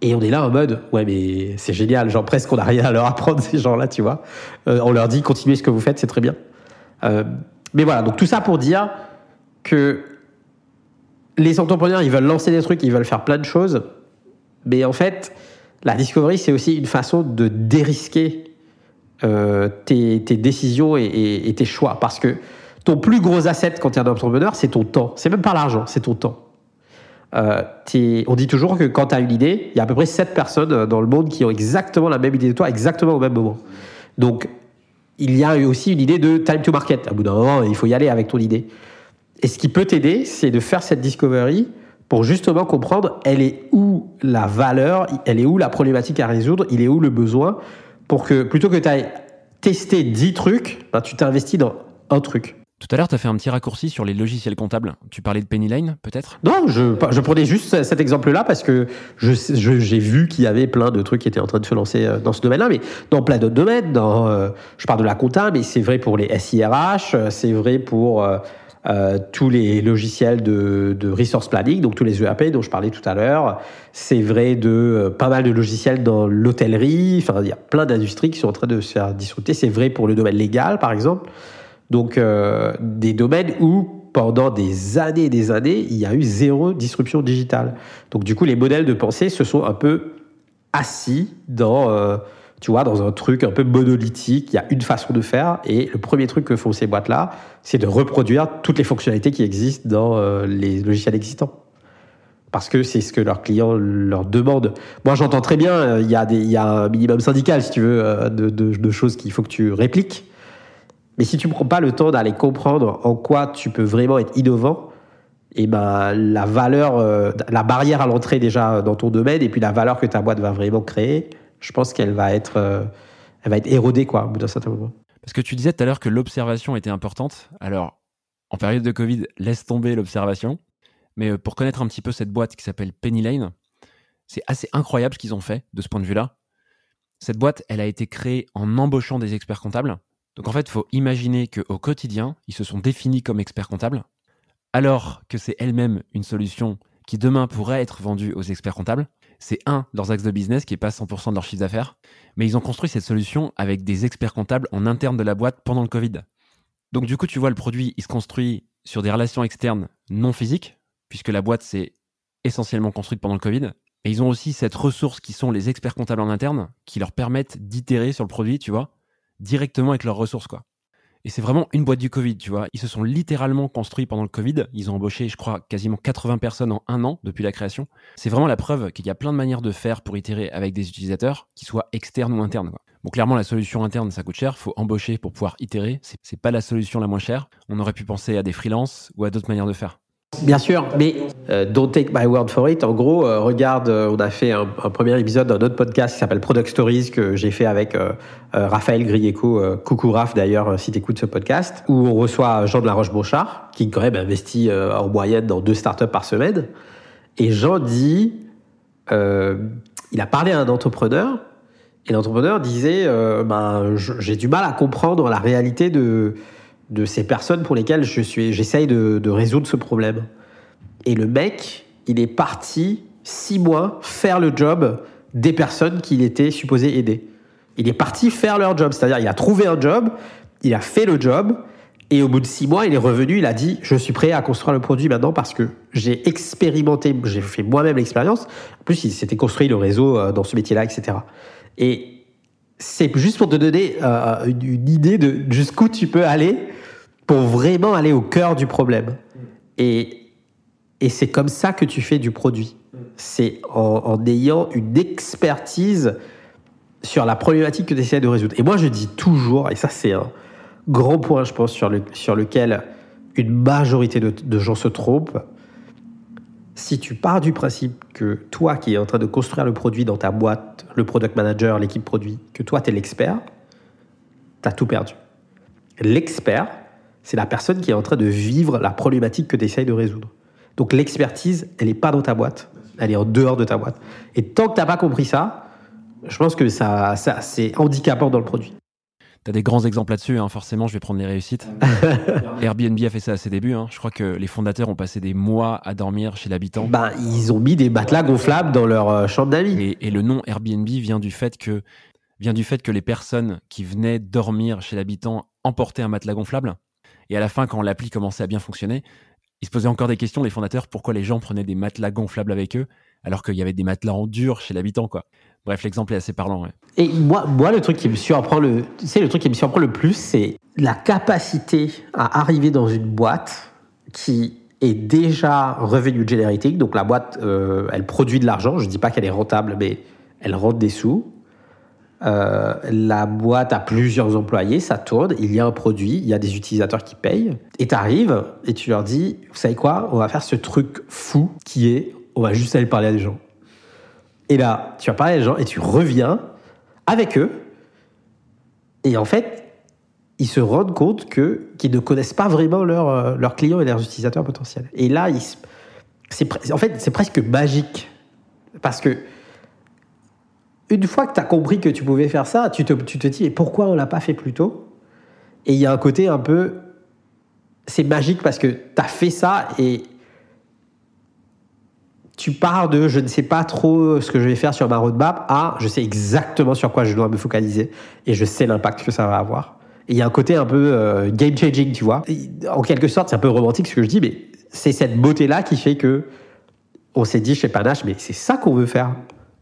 Et on est là en mode, ouais, mais c'est génial, genre presque on n'a rien à leur apprendre, ces gens-là, tu vois. Euh, on leur dit, continuez ce que vous faites, c'est très bien. Euh, mais voilà, donc tout ça pour dire que les entrepreneurs, ils veulent lancer des trucs, ils veulent faire plein de choses. Mais en fait, la discovery, c'est aussi une façon de dérisquer euh, tes, décisions et, tes choix. Parce que ton plus gros asset quand tu es un entrepreneur, c'est ton temps. C'est même pas l'argent, c'est ton temps. Euh, on dit toujours que quand tu as une idée, il y a à peu près 7 personnes dans le monde qui ont exactement la même idée de toi, exactement au même moment. Donc, il y a aussi une idée de time to market. À bout d'un moment, il faut y aller avec ton idée. Et ce qui peut t'aider, c'est de faire cette discovery pour justement comprendre elle est où la valeur, elle est où la problématique à résoudre, il est où le besoin, pour que plutôt que tu ailles tester 10 trucs, ben, tu t'investis dans un truc. Tout à l'heure, tu as fait un petit raccourci sur les logiciels comptables. Tu parlais de Pennyline, peut-être? Non, je, je, prenais juste cet exemple-là parce que j'ai vu qu'il y avait plein de trucs qui étaient en train de se lancer euh, dans ce domaine-là, mais dans plein d'autres domaines. Dans, euh, je parle de la compta, mais c'est vrai pour les SIRH, euh, c'est vrai pour euh, tous les logiciels de, de, resource planning, donc tous les ERP dont je parlais tout à l'heure. C'est vrai de euh, pas mal de logiciels dans l'hôtellerie. Enfin, il y a plein d'industries qui sont en train de se faire disrupter. C'est vrai pour le domaine légal, par exemple. Donc, euh, des domaines où pendant des années et des années, il y a eu zéro disruption digitale. Donc, du coup, les modèles de pensée se sont un peu assis dans euh, tu vois, dans un truc un peu monolithique, il y a une façon de faire, et le premier truc que font ces boîtes-là, c'est de reproduire toutes les fonctionnalités qui existent dans euh, les logiciels existants. Parce que c'est ce que leurs clients leur demandent. Moi, j'entends très bien, euh, il y, a un minimum syndical, si tu veux, euh, de, de, choses qu'il faut que tu répliques. Mais si tu ne prends pas le temps d'aller comprendre en quoi tu peux vraiment être innovant, et eh ben la valeur, la barrière à l'entrée déjà dans ton domaine, et puis la valeur que ta boîte va vraiment créer, je pense qu'elle va être, euh, va être érodée quoi, au bout d'un certain moment. Parce que tu disais tout à l'heure que l'observation était importante. Alors, en période de Covid, laisse tomber l'observation. Mais euh, pour connaître un petit peu cette boîte qui s'appelle Penny Lane, c'est assez incroyable ce qu'ils ont fait de ce point de vue-là. Cette boîte, elle a été créée en embauchant des experts comptables. Donc en fait, il faut imaginer qu'au quotidien, ils se sont définis comme experts comptables, alors que c'est elle-même une solution qui demain pourrait être vendue aux experts comptables c'est un leurs axes de business qui est pas 100% de leur chiffre d'affaires, mais ils ont construit cette solution avec des experts comptables en interne de la boîte pendant le Covid. Donc du coup, tu vois, le produit, il se construit sur des relations externes non physiques, puisque la boîte s'est essentiellement construite pendant le Covid. Et ils ont aussi cette ressource qui sont les experts comptables en interne, qui leur permettent d'itérer sur le produit, tu vois, directement avec leurs ressources, quoi. Et c'est vraiment une boîte du Covid, tu vois. Ils se sont littéralement construits pendant le Covid. Ils ont embauché, je crois, quasiment 80 personnes en un an depuis la création. C'est vraiment la preuve qu'il y a plein de manières de faire pour itérer avec des utilisateurs, qui soient externes ou internes. Bon, clairement, la solution interne, ça coûte cher. Faut embaucher pour pouvoir itérer. C'est pas la solution la moins chère. On aurait pu penser à des freelances ou à d'autres manières de faire. Bien sûr, mais euh, don't take my word for it. En gros, euh, regarde, euh, on a fait un, premier épisode d'un autre podcast qui s'appelle Product Stories que j'ai fait avec Raphaël Grieco, coucou Raph d'ailleurs si tu écoutes ce podcast, où on reçoit Jean de la Roche-Beauchard qui quand même investit en moyenne dans deux startups par semaine. Et Jean dit, il a parlé à un entrepreneur et l'entrepreneur disait, ben, j'ai du mal à comprendre la réalité de de ces personnes pour lesquelles je suis, j'essaye de, résoudre ce problème. Et le mec, il est parti six mois faire le job des personnes qu'il était supposé aider. Il est parti faire leur job, c'est-à-dire il a trouvé un job, il a fait le job, et au bout de six mois, il est revenu, il a dit je suis prêt à construire le produit maintenant parce que j'ai expérimenté, j'ai fait moi-même l'expérience. En plus, il s'était construit le réseau euh, dans ce métier-là, etc. Et c'est juste pour te donner euh, une, idée de jusqu'où tu peux aller pour vraiment aller au cœur du problème. Et, et c'est comme ça que tu fais du produit. C'est en, ayant une expertise sur la problématique que tu essaies de résoudre. Et moi, je dis toujours, et ça c'est un grand point, je pense, sur, le, sur lequel une majorité de, de gens se trompent, si tu pars du principe que toi qui es en train de construire le produit dans ta boîte, le product manager, l'équipe produit, que toi tu es l'expert, tu as tout perdu. L'expert, c'est la personne qui est en train de vivre la problématique que tu essayes de résoudre. Donc l'expertise, elle n'est pas dans ta boîte, elle est en dehors de ta boîte. Et tant que tu n'as pas compris ça, je pense que ça, ça c'est handicapant dans le produit. Tu as des grands exemples là-dessus, hein. forcément, je vais prendre les réussites. Airbnb a fait ça à ses débuts. Hein. Je crois que les fondateurs ont passé des mois à dormir chez l'habitant. Ben, ils ont mis des matelas gonflables dans leur euh, chambre d'amis. Et, et, le nom Airbnb vient du fait que vient du fait que les personnes qui venaient dormir chez l'habitant emportaient un matelas gonflable et à la fin, quand l'appli commençait à bien fonctionner, ils se posaient encore des questions, les fondateurs, pourquoi les gens prenaient des matelas gonflables avec eux, alors qu'il y avait des matelas en dur chez l'habitant, quoi. Bref, l'exemple est assez parlant. Et moi, moi, le truc qui me surprend le, tu le truc qui me surprend le plus, c'est la capacité à arriver dans une boîte qui est déjà revenu generating. Donc la boîte, euh, elle produit de l'argent. Je dis pas qu'elle est rentable, mais elle rentre des sous. Euh, la boîte a plusieurs employés, ça tourne, il y a un produit, il y a des utilisateurs qui payent. Et tu arrives et tu leur dis, vous savez quoi, on va faire ce truc fou qui est, on va juste aller parler à des gens. Et là, tu vas parler à des gens et tu reviens avec eux. Et en fait, ils se rendent compte que qu'ils ne connaissent pas vraiment euh, leurs clients et leurs utilisateurs potentiels. Et là, c'est en fait c'est presque magique parce que une fois que tu as compris que tu pouvais faire ça, tu te, tu te dis, mais pourquoi on l'a pas fait plus tôt? Et il y a un côté un peu. C'est magique parce que tu as fait ça et tu pars de je ne sais pas trop ce que je vais faire sur ma roadmap à je sais exactement sur quoi je dois me focaliser et je sais l'impact que ça va avoir. Et il y a un côté un peu euh, game changing, tu vois. en quelque sorte, c'est un peu romantique ce que je dis, mais c'est cette beauté-là qui fait que on s'est dit chez Panache, mais c'est ça qu'on veut faire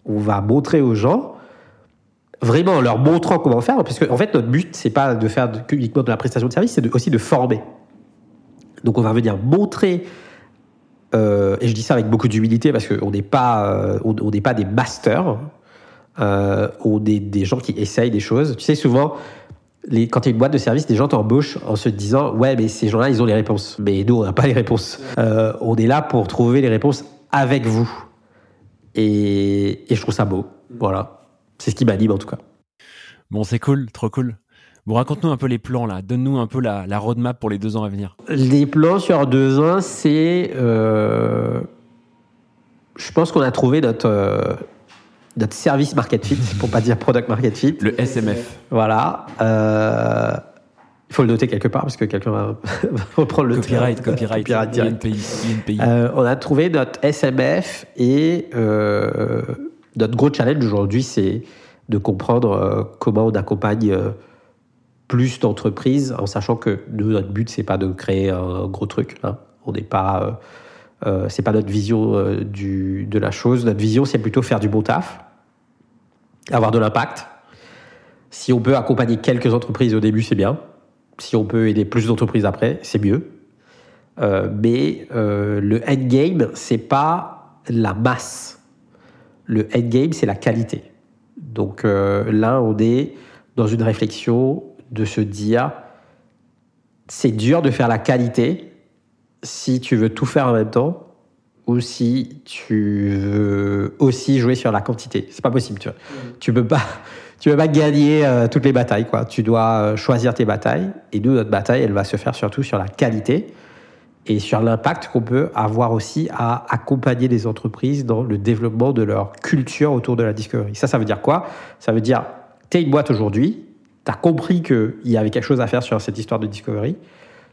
on va montrer aux gens, vraiment en leur montrant comment faire, parce qu'en en fait, notre but, c'est pas de faire uniquement de la prestation de service, c'est aussi de former. Donc, on va venir montrer, euh, et je dis ça avec beaucoup d'humilité, parce qu'on n'est pas, euh, on, n'est pas des masters, euh, on est des gens qui essayent des choses. Tu sais, souvent, les, quand tu as une boîte de service, des gens t'embauchent en se disant Ouais, mais ces gens-là, ils ont les réponses. Mais nous, on n'a pas les réponses. on est là pour trouver les réponses avec vous. Et, je trouve ça beau. Voilà. C'est ce qui m'anime en tout cas. Bon, c'est cool, trop cool. Bon, raconte-nous un peu les plans là. Donne-nous un peu la, roadmap pour les deux ans à venir. Les plans sur deux ans, c'est. Euh, je pense qu'on a trouvé notre, euh, notre service market fit, pour pas dire product market fit. Le SMF. Voilà. Euh, il faut le noter quelque part parce que quelqu'un va, reprendre le copyright, copyright, copyright direct. On a trouvé notre SMF et notre gros challenge aujourd'hui, c'est de comprendre comment on accompagne plus d'entreprises en sachant que nous, notre but, c'est pas de créer un gros truc. Hein. On n'est pas Euh, c'est pas notre vision euh, du, de la chose. Notre vision, c'est plutôt faire du bon taf, avoir de l'impact. Si on peut accompagner quelques entreprises au début, c'est bien. Si on peut aider plus d'entreprises après, c'est mieux. Euh, mais euh, le endgame, c'est pas la masse. Le endgame, c'est la qualité. Donc euh, là, on est dans une réflexion de se dire, c'est dur de faire la qualité si tu veux tout faire en même temps ou si tu veux aussi jouer sur la quantité. C'est pas possible, tu vois. Tu peux pas, tu peux pas gagner euh, toutes les batailles, quoi. Tu dois euh, choisir tes batailles. Et nous, notre bataille, elle va se faire surtout sur la qualité et sur l'impact qu'on peut avoir aussi à accompagner les entreprises dans le développement de leur culture autour de la discovery. Ça, ça veut dire quoi? Ça veut dire, tu es une boîte aujourd'hui, tu as compris qu'il y avait quelque chose à faire sur cette histoire de discovery,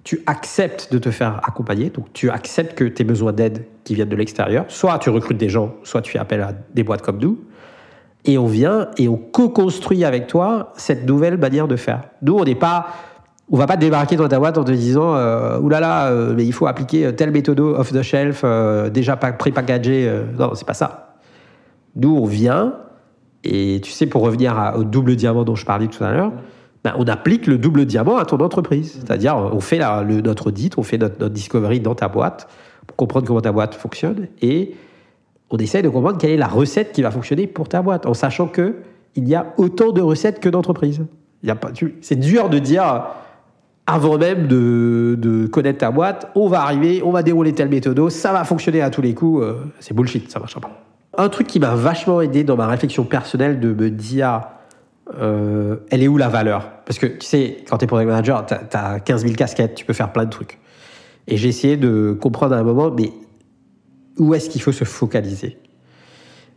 tu acceptes de te faire accompagner, donc tu acceptes que tu aies besoin d'aide qui viennent de l'extérieur, soit tu recrutes des gens, soit tu fais appel à des boîtes comme nous, et on vient et on co-construit avec toi cette nouvelle manière de faire. Nous, on n'est pas, on va pas débarquer dans ta boîte en te disant, euh, oulala, euh, mais il faut appliquer telle méthode off the shelf, euh, déjà pas pré-packagé. Euh, non, c'est pas ça. Nous, on vient et tu sais, pour revenir au double diamant dont je parlais tout à l'heure, ben, on applique le double diamant à ton entreprise. C'est-à-dire, on fait le, notre audit, on fait notre, discovery dans ta boîte pour comprendre comment ta boîte fonctionne et on essaye de comprendre quelle est la recette qui va fonctionner pour ta boîte, en sachant que il y a autant de recettes que d'entreprises. C'est dur de dire avant même de, de connaître ta boîte, on va arriver, on va dérouler telle méthode, ça va fonctionner à tous les coups. euh, c'est bullshit, ça marchera pas. Un truc qui m'a vachement aidé dans ma réflexion personnelle de me dire, euh, elle est où la valeur? Parce que tu sais, quand tu es product manager, tu as, 15 000 casquettes, tu peux faire plein de trucs. Et j'ai essayé de comprendre à un moment, mais où est-ce qu'il faut se focaliser?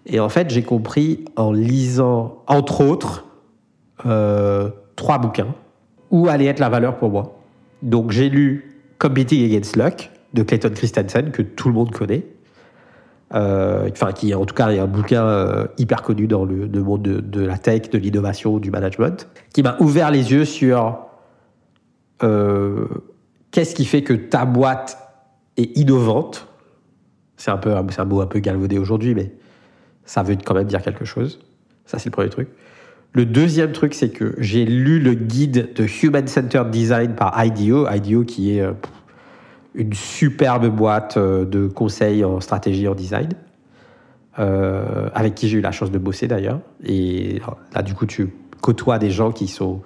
Et en fait, j'ai compris en lisant, entre autres, euh, trois bouquins, où allait être la valeur pour moi. Donc j'ai lu Competing Against Luck de Clayton Christensen, que tout le monde connaît. Euh, enfin, qui en tout cas est un bouquin euh, hyper connu dans le, monde de, la tech, de l'innovation, du management, qui m'a ouvert les yeux sur euh, qu'est-ce qui fait que ta boîte est innovante. C'est un peu, un mot un peu galvaudé aujourd'hui, mais ça veut quand même dire quelque chose. Ça, c'est le premier truc. Le deuxième truc, c'est que j'ai lu le guide de Human Centered Design par IDEO. IDEO qui est une superbe boîte euh, de conseils en stratégie en design, euh, avec qui j'ai eu la chance de bosser d'ailleurs. Et là, du coup, tu côtoies des gens qui sont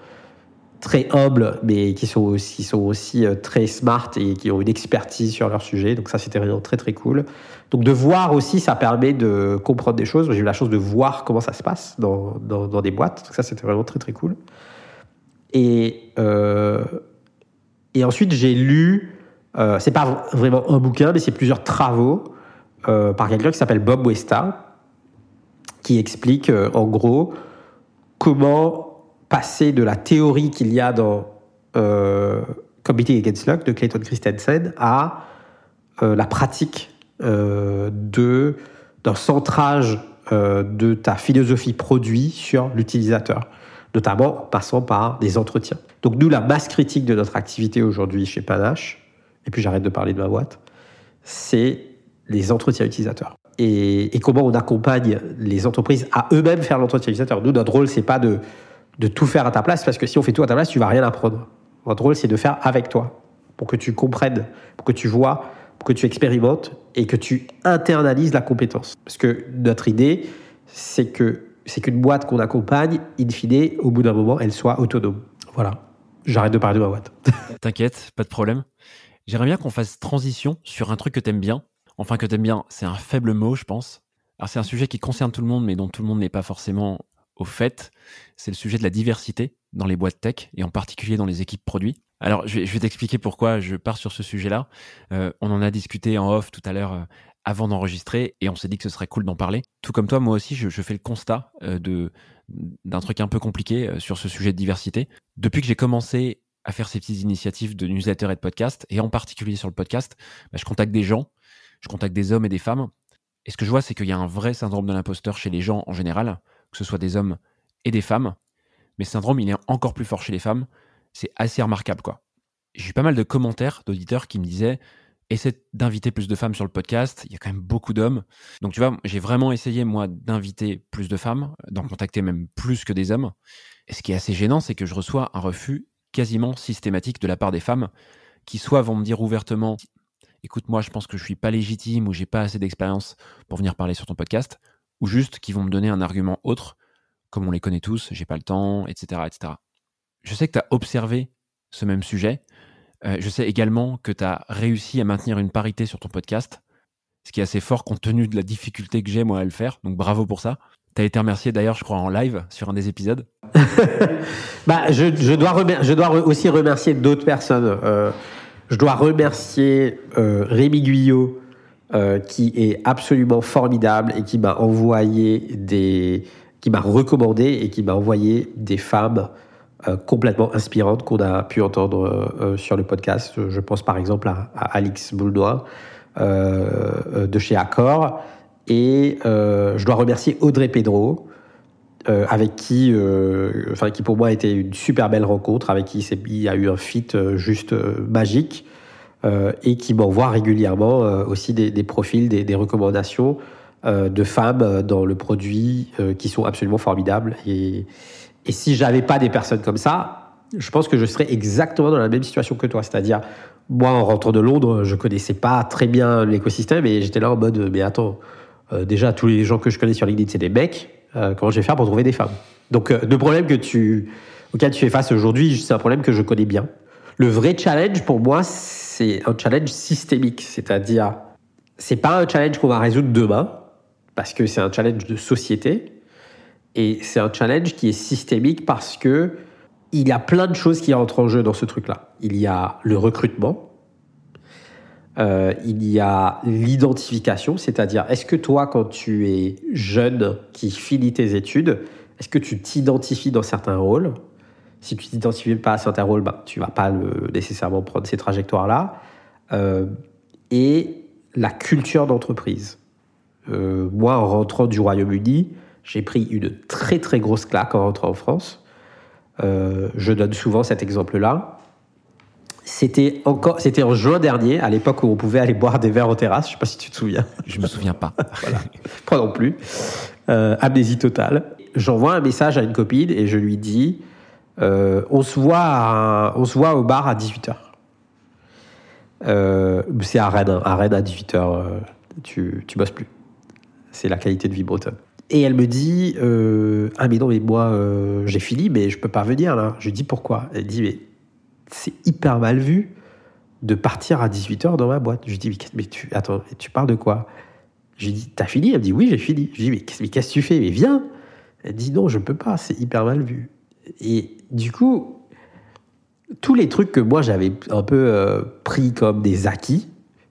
très humbles, mais qui sont aussi, sont aussi euh, très smart et qui ont une expertise sur leur sujet. Donc ça, c'était vraiment très très cool. Donc de voir aussi, ça permet de comprendre des choses. J'ai eu la chance de voir comment ça se passe dans, dans, des boîtes. Donc ça, c'était vraiment très très cool. Et, et ensuite, j'ai lu, euh, c'est pas vraiment un bouquin, mais c'est plusieurs travaux euh, par quelqu'un qui s'appelle Bob Westa, qui explique euh, en gros comment passer de la théorie qu'il y a dans euh, Competing Against Luck de Clayton Christensen à la pratique de d'un centrage de ta philosophie produit sur l'utilisateur, notamment en passant par des entretiens. Donc nous, la masse critique de notre activité aujourd'hui chez Panache, et puis j'arrête de parler de ma boîte, c'est les entretiens utilisateurs. Et, comment on accompagne les entreprises à eux-mêmes faire l'entretien utilisateur. Nous, notre rôle, c'est pas de, de tout faire à ta place, parce que si on fait tout à ta place, tu vas rien apprendre. Notre rôle, c'est de faire avec toi, pour que tu comprennes, pour que tu vois, pour que tu expérimentes et que tu internalises la compétence. Parce que notre idée, c'est que c'est qu'une boîte qu'on accompagne, in fine, au bout d'un moment, elle soit autonome. Voilà. J'arrête de parler de ma boîte. T'inquiète, pas de problème. J'aimerais bien qu'on fasse transition sur un truc que t'aimes bien. Enfin, que t'aimes bien, c'est un faible mot, je pense. Alors, c'est un sujet qui concerne tout le monde, mais dont tout le monde n'est pas forcément au fait. C'est le sujet de la diversité dans les boîtes tech et en particulier dans les équipes produits. Alors, je vais, t'expliquer pourquoi je pars sur ce sujet-là. Euh, on en a discuté en off tout à l'heure euh, avant d'enregistrer et on s'est dit que ce serait cool d'en parler. Tout comme toi, moi aussi, je, fais le constat euh, de d'un truc un peu compliqué sur ce sujet de diversité. Depuis que j'ai commencé à faire ces petites initiatives de newsletter et de podcast, et en particulier sur le podcast, bah, je contacte des gens, je contacte des hommes et des femmes. Et ce que je vois, c'est qu'il y a un vrai syndrome de l'imposteur chez les gens en général, que ce soit des hommes et des femmes. Mais ce syndrome, il est encore plus fort chez les femmes. C'est assez remarquable, quoi. J'ai eu pas mal de commentaires d'auditeurs qui me disaient essaie d'inviter plus de femmes sur le podcast. Il y a quand même beaucoup d'hommes. Donc, tu vois, j'ai vraiment essayé, moi, d'inviter plus de femmes, d'en contacter même plus que des hommes. Et ce qui est assez gênant, c'est que je reçois un refus quasiment systématique de la part des femmes qui soit vont me dire ouvertement écoute, moi, je pense que je suis pas légitime ou j'ai pas assez d'expérience pour venir parler sur ton podcast, ou juste qui vont me donner un argument autre, comme on les connaît tous, j'ai pas le temps, etc., etc. Je sais que tu as observé ce même sujet. Euh, je sais également que tu as réussi à maintenir une parité sur ton podcast, ce qui est assez fort compte tenu de la difficulté que j'ai moi à le faire. Donc bravo pour ça. Tu as été remercié d'ailleurs, je crois, en live sur un des épisodes. bah, je, dois aussi remercier d'autres personnes. Euh, je dois remercier euh, Rémi Guyot, euh, qui est absolument formidable et qui m'a envoyé des, qui m'a recommandé et qui m'a envoyé des femmes complètement inspirantes qu'on a pu entendre sur le podcast. Je pense par exemple à, à Alix Boulnois de chez Accor. Et je dois remercier Audrey Pedro, euh, avec qui, euh, enfin, qui pour moi était une super belle rencontre, avec qui il a eu un fit euh, juste magique, et qui m'envoie régulièrement aussi des, profils, des, des recommandations de femmes dans le produit qui sont absolument formidables. Et, et si j'avais pas des personnes comme ça, je pense que je serais exactement dans la même situation que toi. C'est-à-dire, moi, en rentrant de Londres, je connaissais pas très bien l'écosystème et j'étais là en mode, mais attends, déjà, tous les gens que je connais sur LinkedIn, c'est des mecs. Euh, comment je vais faire pour trouver des femmes? Donc, euh, le problème que tu, auquel tu fais face aujourd'hui, c'est un problème que je connais bien. Le vrai challenge pour moi, c'est un challenge systémique, c'est-à-dire, c'est pas un challenge qu'on va résoudre demain, parce que c'est un challenge de société, et c'est un challenge qui est systémique parce que il y a plein de choses qui entrent en jeu dans ce truc-là. Il y a le recrutement, euh, il y a l'identification, c'est-à-dire est-ce que toi, quand tu es jeune qui finit tes études, est-ce que tu t'identifies dans certains rôles? Si tu t'identifies pas à certains rôles, ben, tu vas pas le, nécessairement prendre ces trajectoires-là. Euh, et la culture d'entreprise. Euh, moi, en rentrant du Royaume-Uni, j'ai pris une très très grosse claque en rentrant en France. je donne souvent cet exemple-là. C'était encore, c'était en juin dernier, à l'époque où on pouvait aller boire des verres en terrasse. Je sais pas si tu te souviens. Je me souviens pas. voilà. Pas non plus. Euh, amnésie totale. J'envoie un message à une copine et je lui dis, euh, on se voit, on se voit au bar à 18 h euh, c'est à Rennes, hein. à Rennes à 18 h euh, tu, tu bosses plus. C'est la qualité de vie bretonne. Et elle me dit, euh, ah mais non mais moi j'ai fini mais je peux pas venir là. Je lui dis pourquoi? Elle dit mais c'est hyper mal vu de partir à 18h dans ma boîte. Je lui dis, mais, tu, attends, tu parles de quoi? Je lui dis, t'as fini? Elle me dit, oui, j'ai fini. Je lui dis, mais, qu'est-ce que tu fais? Mais viens Elle dit, non, je peux pas, c'est hyper mal vu. Et du coup, tous les trucs que moi j'avais un peu euh, pris comme des acquis,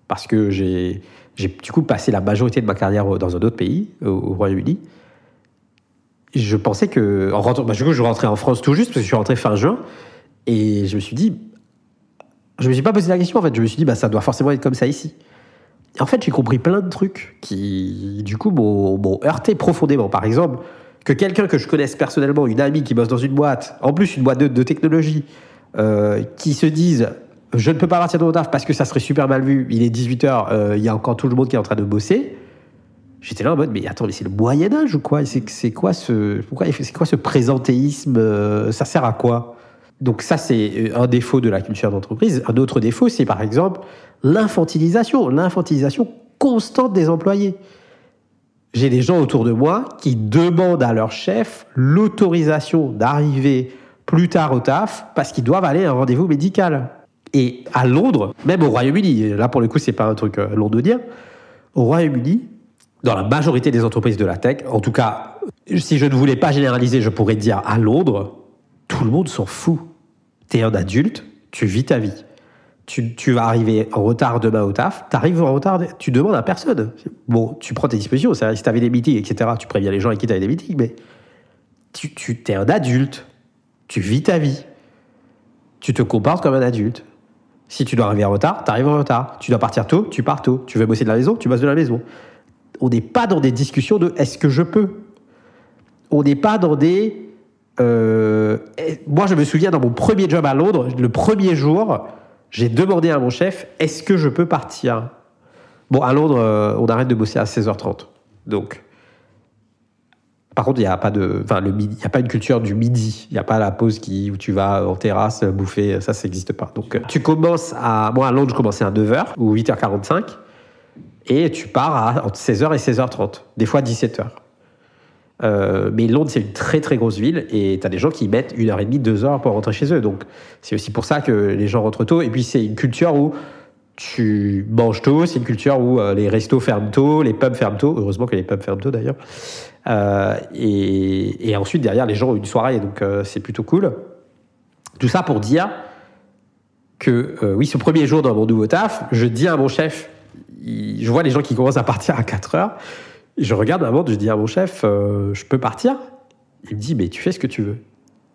parce que j'ai, j'ai du coup passé la majorité de ma carrière dans un autre pays, au, Royaume-Uni, je pensais que, en rentrant, bah, du coup, je rentrais en France tout juste, parce que je suis rentré fin juin, et je me suis dit, je me suis pas posé la question en fait, je me suis dit, bah, ça doit forcément être comme ça ici. Et en fait, j'ai compris plein de trucs qui, du coup, m'ont heurté profondément. Par exemple, que quelqu'un que je connaisse personnellement, une amie qui bosse dans une boîte, en plus une boîte de, technologie, euh, qui se dise je ne peux pas partir de mon taf parce que ça serait super mal vu, il est 18h, euh, il y a encore tout le monde qui est en train de bosser. J'étais là en mode, mais attends, mais c'est le Moyen-Âge ou quoi? C'est quoi ce, c'est quoi ce présentéisme euh, Ça sert à quoi? Donc ça, c'est euh, un défaut de la culture d'entreprise. Un autre défaut, c'est par exemple l'infantilisation, l'infantilisation constante des employés. J'ai des gens autour de moi qui demandent à leur chef l'autorisation d'arriver plus tard au taf parce qu'ils doivent aller à un rendez-vous médical. Et à Londres, même au Royaume-Uni, là pour le coup c'est pas un truc euh, londonien, au Royaume-Uni, dans la majorité des entreprises de la tech, en tout cas, si je ne voulais pas généraliser, je pourrais dire à Londres, tout le monde s'en fout. T'es un adulte, tu vis ta vie. Tu, tu, vas arriver en retard demain au taf, t'arrives en retard, tu demandes à personne. Bon, tu prends tes dispositions, si t'avais des meetings, etc., tu préviens les gens avec qui t'avais des meetings, mais tu, tu t'es un adulte, tu vis ta vie, tu te comportes comme un adulte. Si tu dois arriver en retard, t'arrives en retard. Tu dois partir tôt, tu pars tôt. Tu veux bosser de la maison, tu bosses de la maison. On n'est pas dans des discussions de est-ce que je peux. On n'est pas dans des euh, moi, je me souviens dans mon premier job à Londres, le premier jour, j'ai demandé à mon chef, est-ce que je peux partir? Bon, à Londres, euh, on arrête de bosser à 16h30. Donc, par contre, il n'y a pas de, enfin, le midi, y a pas une culture du midi. Il n'y a pas la pause où tu vas en terrasse bouffer. Ça, ça n'existe pas. Donc, euh, tu commences à, moi, à Londres, je commençais à 9h ou 8h45 et tu pars entre 16h et 16h30. Des fois 17h. Euh, mais Londres, c'est une très très grosse ville et tu as des gens qui mettent une heure et demie, deux heures pour rentrer chez eux. Donc, c'est aussi pour ça que les gens rentrent tôt. Et puis, c'est une culture où tu manges tôt, c'est une culture où euh, les restos ferment tôt, les pubs ferment tôt. Heureusement que les pubs ferment tôt d'ailleurs. Euh, et, et, ensuite, derrière, les gens ont une soirée, donc c'est plutôt cool. Tout ça pour dire que, oui, ce premier jour dans mon nouveau taf, je dis à mon chef, je vois les gens qui commencent à partir à 4 heures. Je regarde ma montre, je dis à mon chef, euh, je peux partir? Il me dit, mais tu fais ce que tu veux.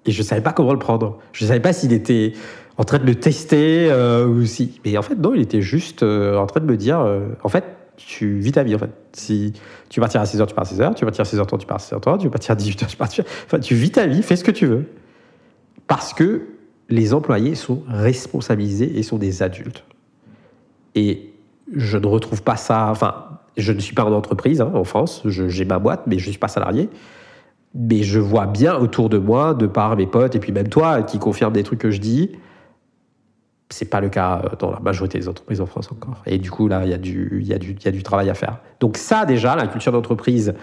Et je savais pas comment le prendre. Je savais pas s'il était en train de me tester euh, ou si. Mais en fait, non, il était juste euh, en train de me dire, en fait, tu vis ta vie, en fait. Si tu partir à 16h, tu pars à 16h, tu partir à 16h30, tu pars à 16h30, tu partir à 18h, tu pars à 18h. Enfin, tu vis ta vie, fais ce que tu veux. Parce que les employés sont responsabilisés et sont des adultes. Et je ne retrouve pas ça. Enfin, je ne suis pas en entreprise hein, en France, j'ai ma boîte, mais je ne suis pas salarié. Mais je vois bien autour de moi, de par mes potes, et puis même toi, qui confirme des trucs que je dis, c'est pas le cas dans la majorité des entreprises en France encore. Et du coup, là, il y, a du, y, y a du travail à faire. Donc ça, déjà, la culture d'entreprise,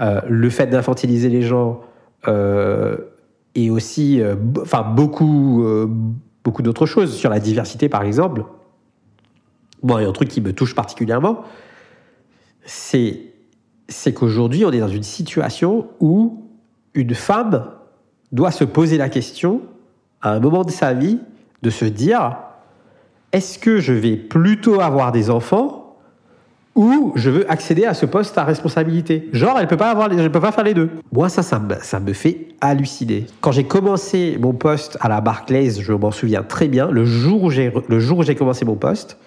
euh, le fait d'infantiliser les gens, euh, et aussi, euh, enfin, beaucoup, beaucoup d'autres choses. Sur la diversité, par exemple, moi, il y a un truc qui me touche particulièrement, c'est qu'aujourd'hui, on est dans une situation où une femme doit se poser la question, à un moment de sa vie, de se dire est-ce que je vais plutôt avoir des enfants ou je veux accéder à ce poste à responsabilité? Genre, elle peut pas avoir, peut pas faire les deux. Moi, ça, ça me, fait halluciner. Quand j'ai commencé mon poste à la Barclays, je m'en souviens très bien, le jour où j'ai commencé mon poste,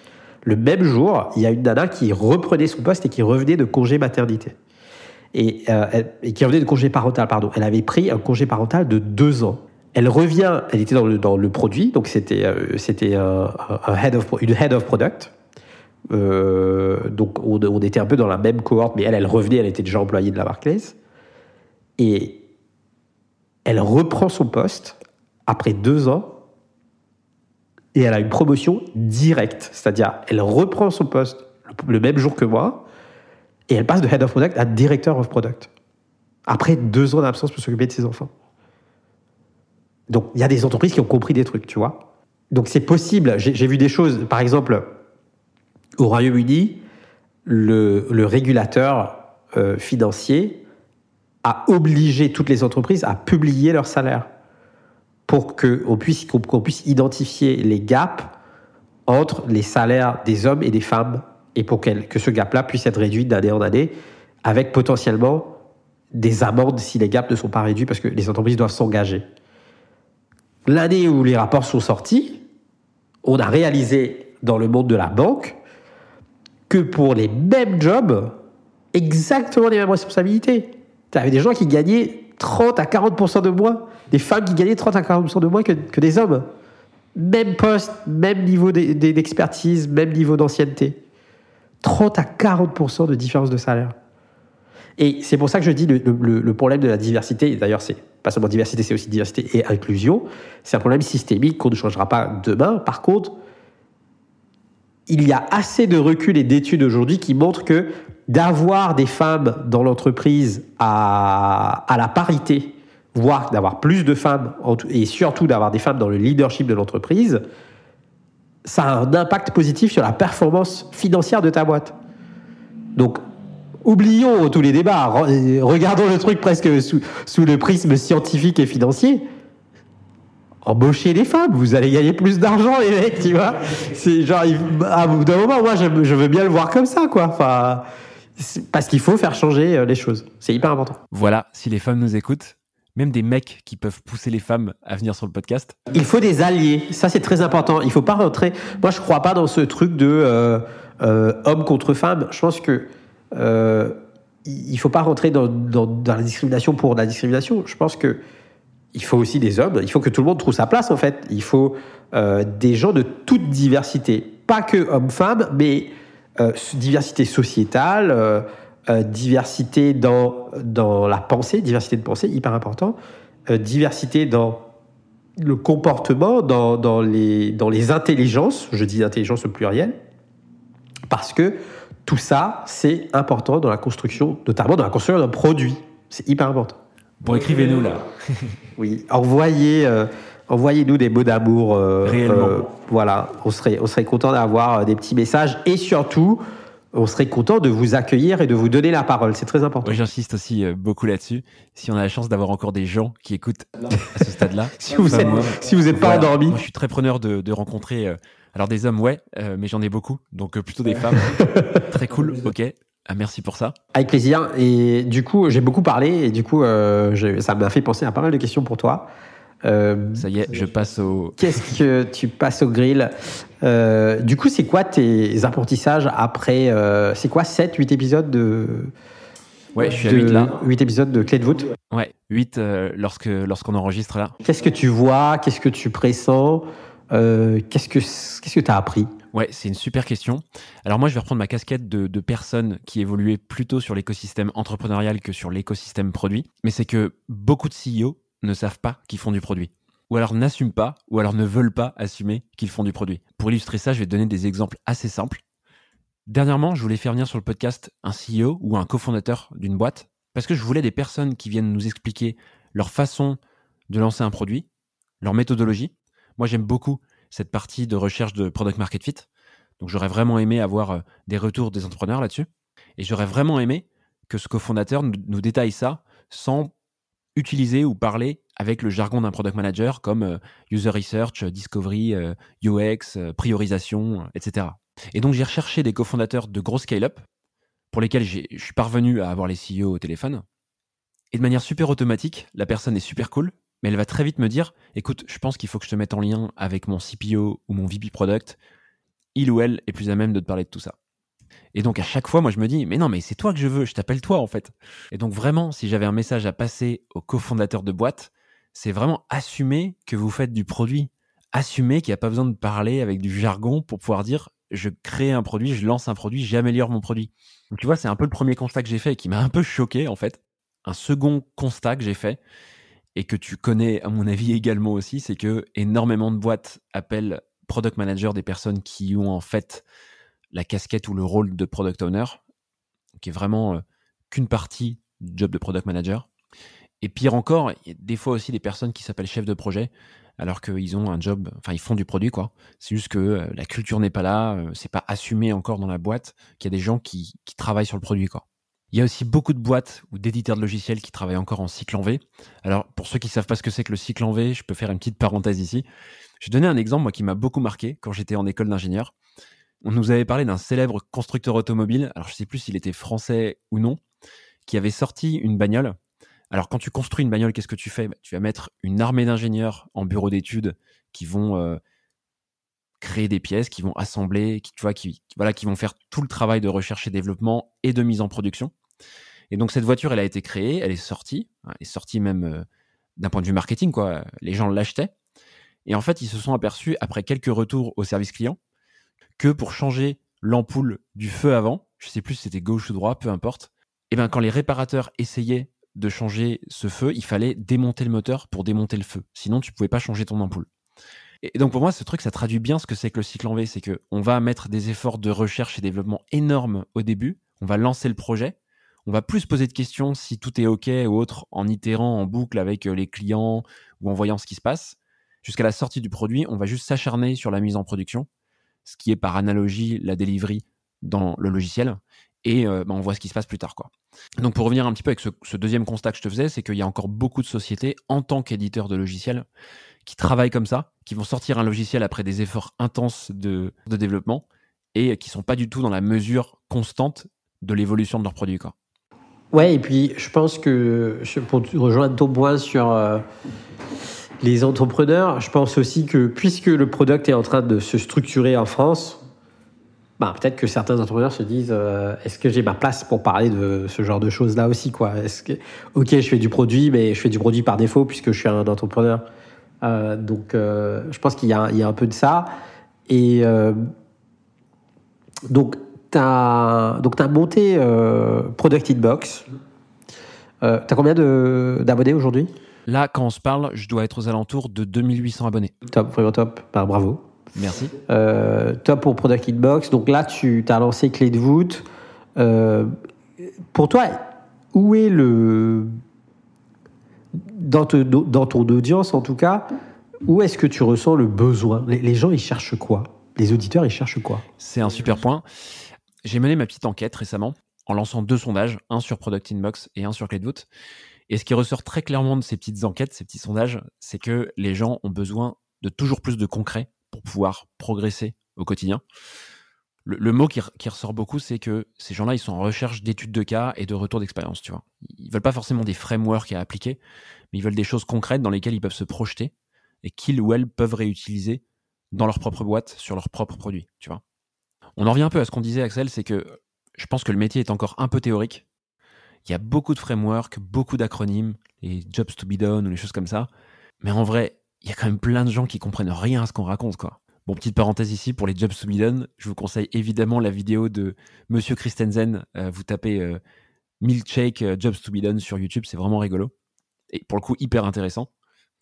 le même jour, il y a une nana qui reprenait son poste et qui revenait de congé maternité. Et, euh, et qui revenait de congé parental, pardon. Elle avait pris un congé parental de deux ans. Elle revient, elle était dans le, produit, donc c'était euh, un head of, une head of product. Euh, donc on, on, était un peu dans la même cohorte, mais elle, elle revenait, elle était déjà employée de la Barclays. Et elle reprend son poste après deux ans et elle a une promotion directe. C'est-à-dire, elle reprend son poste le même jour que moi et elle passe de Head of Product à Director of Product. Après deux ans d'absence pour s'occuper de ses enfants. Donc, il y a des entreprises qui ont compris des trucs, tu vois. Donc, c'est possible. J'ai vu des choses, par exemple, au Royaume-Uni, le, régulateur euh, financier a obligé toutes les entreprises à publier leurs salaires pour qu'on puisse, qu'on puisse identifier les gaps entre les salaires des hommes et des femmes et pour que ce gap-là puisse être réduit d'année en année avec potentiellement des amendes si les gaps ne sont pas réduits parce que les entreprises doivent s'engager. L'année où les rapports sont sortis, on a réalisé dans le monde de la banque que pour les mêmes jobs, exactement les mêmes responsabilités. Tu avais des gens qui gagnaient 30 à 40% de moins, des femmes qui gagnaient 30 à 40% de moins que, que, des hommes. Même poste, même niveau d'expertise, même niveau d'ancienneté. 30 à 40% de différence de salaire. Et c'est pour ça que je dis le, le, le problème de la diversité, d'ailleurs c'est pas seulement diversité, c'est aussi diversité et inclusion, c'est un problème systémique qu'on ne changera pas demain. Par contre, il y a assez de recul et d'études aujourd'hui qui montrent que d'avoir des femmes dans l'entreprise à, la parité, voire d'avoir plus de femmes, et surtout d'avoir des femmes dans le leadership de l'entreprise, ça a un impact positif sur la performance financière de ta boîte. Donc, oublions tous les débats, regardons le truc presque sous, le prisme scientifique et financier. Embauchez des femmes, vous allez gagner plus d'argent, les mecs, tu vois. C'est genre, à bout d'un moment, moi, je, veux bien le voir comme ça, quoi. Parce qu'il faut faire changer euh, les choses. C'est hyper important. Voilà, si les femmes nous écoutent, même des mecs qui peuvent pousser les femmes à venir sur le podcast. Il faut des alliés. Ça, c'est très important. Il faut pas rentrer. Moi, je crois pas dans ce truc de euh, euh, homme contre femme. Je pense que euh, il faut pas rentrer dans, dans, dans, la discrimination pour la discrimination. Je pense que il faut aussi des hommes. Il faut que tout le monde trouve sa place, en fait. Il faut euh, des gens de toute diversité. Pas que hommes-femmes, mais diversité sociétale, euh, diversité dans, dans la pensée, diversité de pensée, hyper important. diversité dans le comportement, dans, dans, les, dans les intelligences. Je dis intelligence au pluriel. Parce que tout ça, c'est important dans la construction, notamment dans la construction d'un produit. C'est hyper important. Bon, écrivez-nous là. oui, envoyez, euh, envoyez-nous des mots d'amour. Euh, Réellement. Euh, voilà, on serait, on serait content d'avoir des petits messages et surtout, on serait content de vous accueillir et de vous donner la parole. C'est très important. Oui, j'insiste aussi beaucoup là-dessus. Si on a la chance d'avoir encore des gens qui écoutent à ce stade-là. si vous n'êtes si vous êtes pas endormi. Moi, je suis très preneur de, de rencontrer. alors des hommes, ouais, mais j'en ai beaucoup, donc plutôt des femmes. très cool, ok. Ah, merci pour ça. Avec plaisir. Et du coup, j'ai beaucoup parlé et du coup, euh, ça m'a fait penser à pas mal de questions pour toi. Euh, ça y est, je passe au. Qu'est-ce que tu passes au grill? Euh, Du coup, c'est quoi tes apprentissages après C'est quoi 7, 8 épisodes de. Ouais, je suis à 8 là. 8 épisodes de Clé de voûte? Ouais, 8 lorsque, lorsqu'on enregistre là. Qu'est-ce que tu vois? Qu'est-ce que tu pressens? Qu'est-ce que qu'est-ce que tu as appris? Ouais, c'est une super question. Alors moi, je vais reprendre ma casquette de, de personnes qui évoluaient plutôt sur l'écosystème entrepreneurial que sur l'écosystème produit. Mais c'est que beaucoup de CEO ne savent pas qu'ils font du produit. Ou alors n'assument pas, ou alors ne veulent pas assumer qu'ils font du produit. Pour illustrer ça, je vais donner des exemples assez simples. Dernièrement, je voulais faire venir sur le podcast un CEO ou un cofondateur d'une boîte parce que je voulais des personnes qui viennent nous expliquer leur façon de lancer un produit, leur méthodologie. Moi, j'aime beaucoup cette partie de recherche de product market fit. Donc j'aurais vraiment aimé avoir euh, des retours des entrepreneurs là-dessus. Et j'aurais vraiment aimé que ce cofondateur nous détaille ça sans utiliser ou parler avec le jargon d'un product manager comme euh, user research, discovery, euh, UX, priorisation, etc. Et donc j'ai recherché des cofondateurs de gros scale-up pour lesquels je suis parvenu à avoir les CEO au téléphone. Et de manière super automatique, la personne est super cool, mais elle va très vite me dire écoute, je pense qu'il faut que je te mette en lien avec mon CPO ou mon VP product. Il ou elle est plus à même de te parler de tout ça. Et donc à chaque fois, moi je me dis mais non, mais c'est toi que je veux, je t'appelle toi en fait. Et donc vraiment, si j'avais un message à passer aux cofondateurs de boîte, c'est vraiment assumer que vous faites du produit. Assumer qu'il n'y a pas besoin de parler avec du jargon pour pouvoir dire je crée un produit, je lance un produit, j'améliore mon produit. Donc tu vois, c'est un peu le premier constat que j'ai fait et qui m'a un peu choqué en fait. Un second constat que j'ai fait, et que tu connais à mon avis également aussi, c'est que énormément de boîtes appellent product manager des personnes qui ont en fait la casquette ou le rôle de product owner, qui est vraiment euh, qu'une partie du job de product manager. Et pire encore, il y a des fois aussi des personnes qui s'appellent chef de projet, alors qu'ils ont un job, enfin ils font du produit quoi. C'est juste que euh, la culture n'est pas là, euh, c'est pas assumé encore dans la boîte, qu'il y a des gens qui, travaillent sur le produit quoi. Il y a aussi beaucoup de boîtes ou d'éditeurs de logiciels qui travaillent encore en cycle en V. Alors, pour ceux qui savent pas ce que c'est que le cycle en V, je peux faire une petite parenthèse ici. Je vais donner un exemple, qui m'a beaucoup marqué quand j'étais en école d'ingénieur. On nous avait parlé d'un célèbre constructeur automobile, alors je ne sais plus s'il était français ou non, qui avait sorti une bagnole. Alors, quand tu construis une bagnole, qu'est-ce que tu fais? Tu vas mettre une armée d'ingénieurs en bureau d'études qui vont euh, créer des pièces, qui vont assembler, qui, tu qui, voilà, vont faire tout le travail de recherche et développement et de mise en production. Et donc cette voiture, elle a été créée, elle est sortie, hein, elle est sortie même euh, d'un point de vue marketing, quoi. Les gens l'achetaient. Et en fait, ils se sont aperçus, après quelques retours au service client, que pour changer l'ampoule du feu avant, je sais plus si c'était gauche ou droit, peu importe, et eh ben quand les réparateurs essayaient de changer ce feu, il fallait démonter le moteur pour démonter le feu. Sinon, tu pouvais pas changer ton ampoule. Et donc pour moi, ce truc, ça traduit bien ce que c'est que le cycle en V, c'est que on va mettre des efforts de recherche et développement énormes au début, on va lancer le projet, on va plus poser de questions si tout est OK ou autre en itérant en boucle avec euh, les clients ou en voyant ce qui se passe. Jusqu'à la sortie du produit, on va juste s'acharner sur la mise en production, ce qui est par analogie la delivery dans le logiciel. Et euh, bah, on voit ce qui se passe plus tard. Quoi. Donc pour revenir un petit peu avec ce, deuxième constat que je te faisais, c'est qu'il y a encore beaucoup de sociétés en tant qu'éditeur de logiciels qui travaillent comme ça, qui vont sortir un logiciel après des efforts intenses de, développement et qui sont pas du tout dans la mesure constante de l'évolution de leurs produits. Quoi. Ouais, et puis je pense que pour rejoindre ton point sur euh, les entrepreneurs, je pense aussi que puisque le product est en train de se structurer en France, bah, peut-être que certains entrepreneurs se disent euh, est-ce que j'ai ma place pour parler de ce genre de choses là aussi quoi? Est-ce que ok je fais du produit mais je fais du produit par défaut puisque je suis un entrepreneur. Euh, donc euh, je pense qu'il y, a un peu de ça et donc tu as donc as monté Product Inbox. tu as combien d'abonnés aujourd'hui? Là, quand on se parle, je dois être aux alentours de 2800 abonnés. Top, vraiment top. Bah, bravo. Merci. Euh, top pour Product Inbox. Donc là, tu as lancé Clé de voûte. Euh, pour toi, où est le. Dans, dans, ton audience, en tout cas, où est-ce que tu ressens le besoin? Les, gens, ils cherchent quoi? Les auditeurs, ils cherchent quoi? C'est un super point. J'ai mené ma petite enquête récemment en lançant deux sondages, un sur Product Inbox et un sur Clé de voûte. Et ce qui ressort très clairement de ces petites enquêtes, ces petits sondages, c'est que les gens ont besoin de toujours plus de concret pour pouvoir progresser au quotidien. Le, mot qui, ressort beaucoup, c'est que ces gens-là, ils sont en recherche d'études de cas et de retours d'expérience, tu vois. Ils veulent pas forcément des frameworks à appliquer, mais ils veulent des choses concrètes dans lesquelles ils peuvent se projeter et qu'ils ou elles peuvent réutiliser dans leur propre boîte, sur leurs propres produits, tu vois. On en revient un peu à ce qu'on disait, Axel, c'est que je pense que le métier est encore un peu théorique. Il y a beaucoup de frameworks, beaucoup d'acronymes, les jobs to be done ou les choses comme ça. Mais en vrai, il y a quand même plein de gens qui comprennent rien à ce qu'on raconte, quoi. Bon, petite parenthèse ici pour les jobs to be done, je vous conseille évidemment la vidéo de Monsieur Christensen. Euh, vous tapez euh, Milkshake euh, Jobs to be done sur YouTube, c'est vraiment rigolo. Et pour le coup, hyper intéressant.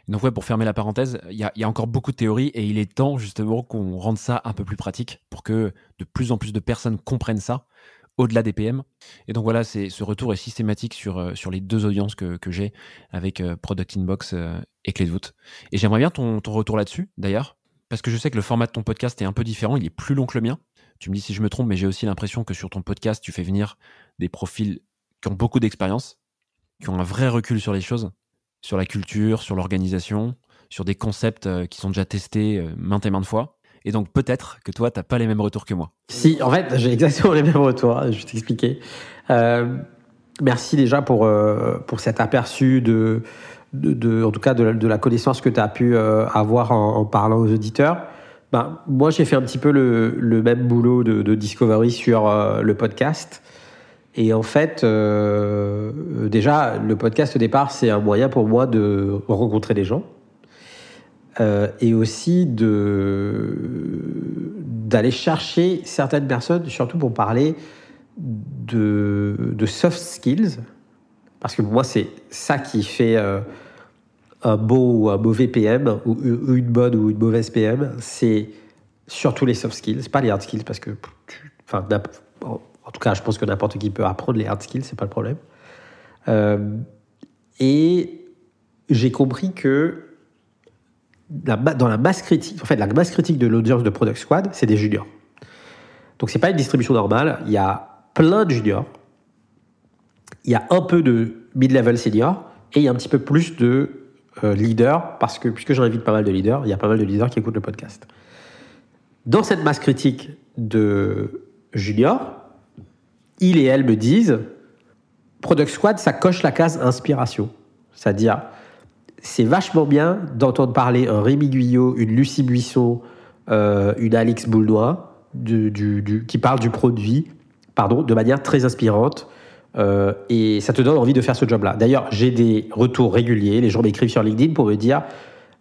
Donc ouais, pour fermer la parenthèse, il y, y, a encore beaucoup de théories et il est temps justement qu'on rende ça un peu plus pratique pour que de plus en plus de personnes comprennent ça au-delà des PM. Et donc voilà, ce retour est systématique sur, euh, sur les deux audiences que, que j'ai avec euh, Product Inbox euh, et Clé de voûte. Et j'aimerais bien ton, ton retour là-dessus, d'ailleurs, parce que je sais que le format de ton podcast est un peu différent, il est plus long que le mien. Tu me dis si je me trompe, mais j'ai aussi l'impression que sur ton podcast, tu fais venir des profils qui ont beaucoup d'expérience, qui ont un vrai recul sur les choses, sur la culture, sur l'organisation, sur des concepts qui sont déjà testés maintes et maintes fois. Et donc peut-être que toi, tu n'as pas les mêmes retours que moi. Si, en fait, j'ai exactement les mêmes retours. Je vais t'expliquer. Euh, merci déjà pour, euh, pour cet aperçu de, de, en tout cas de, la connaissance que tu as pu euh, avoir en, parlant aux auditeurs. Ben, moi, j'ai fait un petit peu le, le même boulot de Discovery sur le podcast. Et en fait, déjà, le podcast au départ, c'est un moyen pour moi de rencontrer des gens euh, et aussi d'aller chercher certaines personnes, surtout pour parler de, soft skills, parce que pour moi c'est ça qui fait euh, un beau ou un mauvais PM, ou une bonne ou une mauvaise PM, c'est surtout les soft skills, pas les hard skills, parce que, en tout cas, je pense que n'importe qui peut apprendre les hard skills, c'est pas le problème. Euh, et j'ai compris que dans la masse critique, en fait, la masse critique de l'audience de Product Squad, c'est des juniors. Donc, c'est pas une distribution normale. Il y a plein de juniors. Il y a un peu de mid-level senior et il y a un petit peu plus de euh, leaders parce que, puisque j'invite pas mal de leaders, il y a pas mal de leaders qui écoutent le podcast. Dans cette masse critique de juniors, ils et elles me disent Product Squad, ça coche la case inspiration. C'est-à-dire, c'est vachement bien d'entendre parler un Rémi Guyot, une Lucie Buisson, euh, une Alix Boulnois, qui parle du produit, pardon, de manière très inspirante. Euh, et ça te donne envie de faire ce job-là. D'ailleurs, j'ai des retours réguliers. Les gens m'écrivent sur LinkedIn pour me dire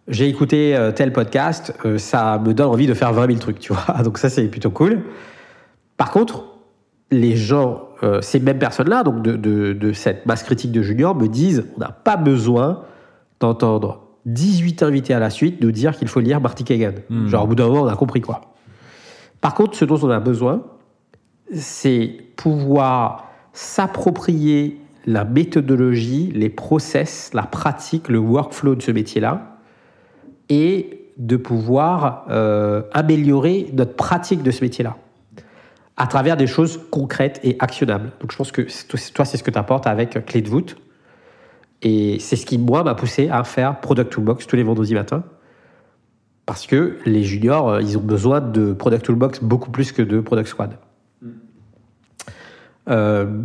j'ai écouté euh, tel podcast, ça me donne envie de faire 20 000 trucs, tu vois. Donc ça, c'est plutôt cool. Par contre, les gens, ces mêmes personnes-là, donc de, de, cette masse critique de juniors, me disent on n'a pas besoin d'entendre 18 invités à la suite nous dire qu'il faut lire Marty Kagan. Hmm. Genre, au bout d'un moment, on a compris quoi. Par contre, ce dont on a besoin, c'est pouvoir s'approprier la méthodologie, les process, la pratique, le workflow de ce métier-là et de pouvoir euh, améliorer notre pratique de ce métier-là à travers des choses concrètes et actionnables. Donc je pense que toi, c'est ce que tu apportes avec Clé de voûte. Et c'est ce qui, moi, m'a poussé à faire Product Toolbox tous les vendredis matins. Parce que les juniors, euh, ils ont besoin de Product Toolbox beaucoup plus que de Product Squad. Mm. Euh,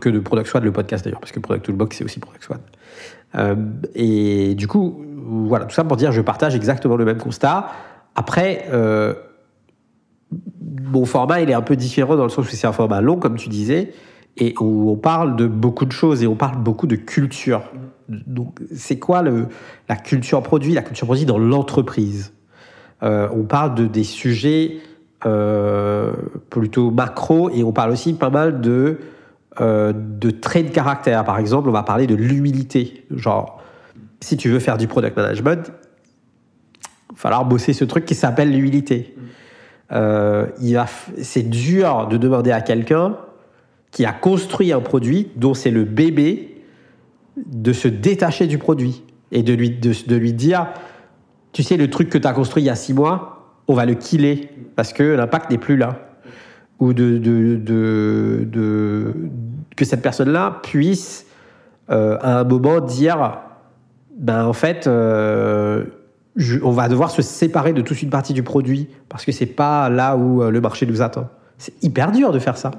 que de Product Squad, le podcast d'ailleurs, parce que Product Toolbox, c'est aussi Product Squad. Euh, et du coup, voilà, tout ça pour dire, je partage exactement le même constat. Après, mon format, il est un peu différent dans le sens où c'est un format long, comme tu disais, et où on parle de beaucoup de choses et on parle beaucoup de culture. Donc, c'est quoi le, la culture produit, la culture produit dans l'entreprise? Euh, On parle de des sujets euh, plutôt macro et on parle aussi pas mal de euh, de traits de caractère. Par exemple, on va parler de l'humilité. Genre, si tu veux faire du product management, il va falloir bosser ce truc qui s'appelle l'humilité. Euh, c'est dur de demander à quelqu'un qui a construit un produit dont c'est le bébé de se détacher du produit et de lui, de, lui dire, tu sais, le truc que tu as construit il y a six mois, on va le killer parce que l'impact n'est plus là ou de, de, de, que cette personne-là puisse euh, à un moment dire ben en fait euh, on va devoir se séparer de toute une partie du produit parce que c'est pas là où euh, le marché nous attend. C'est hyper dur de faire ça.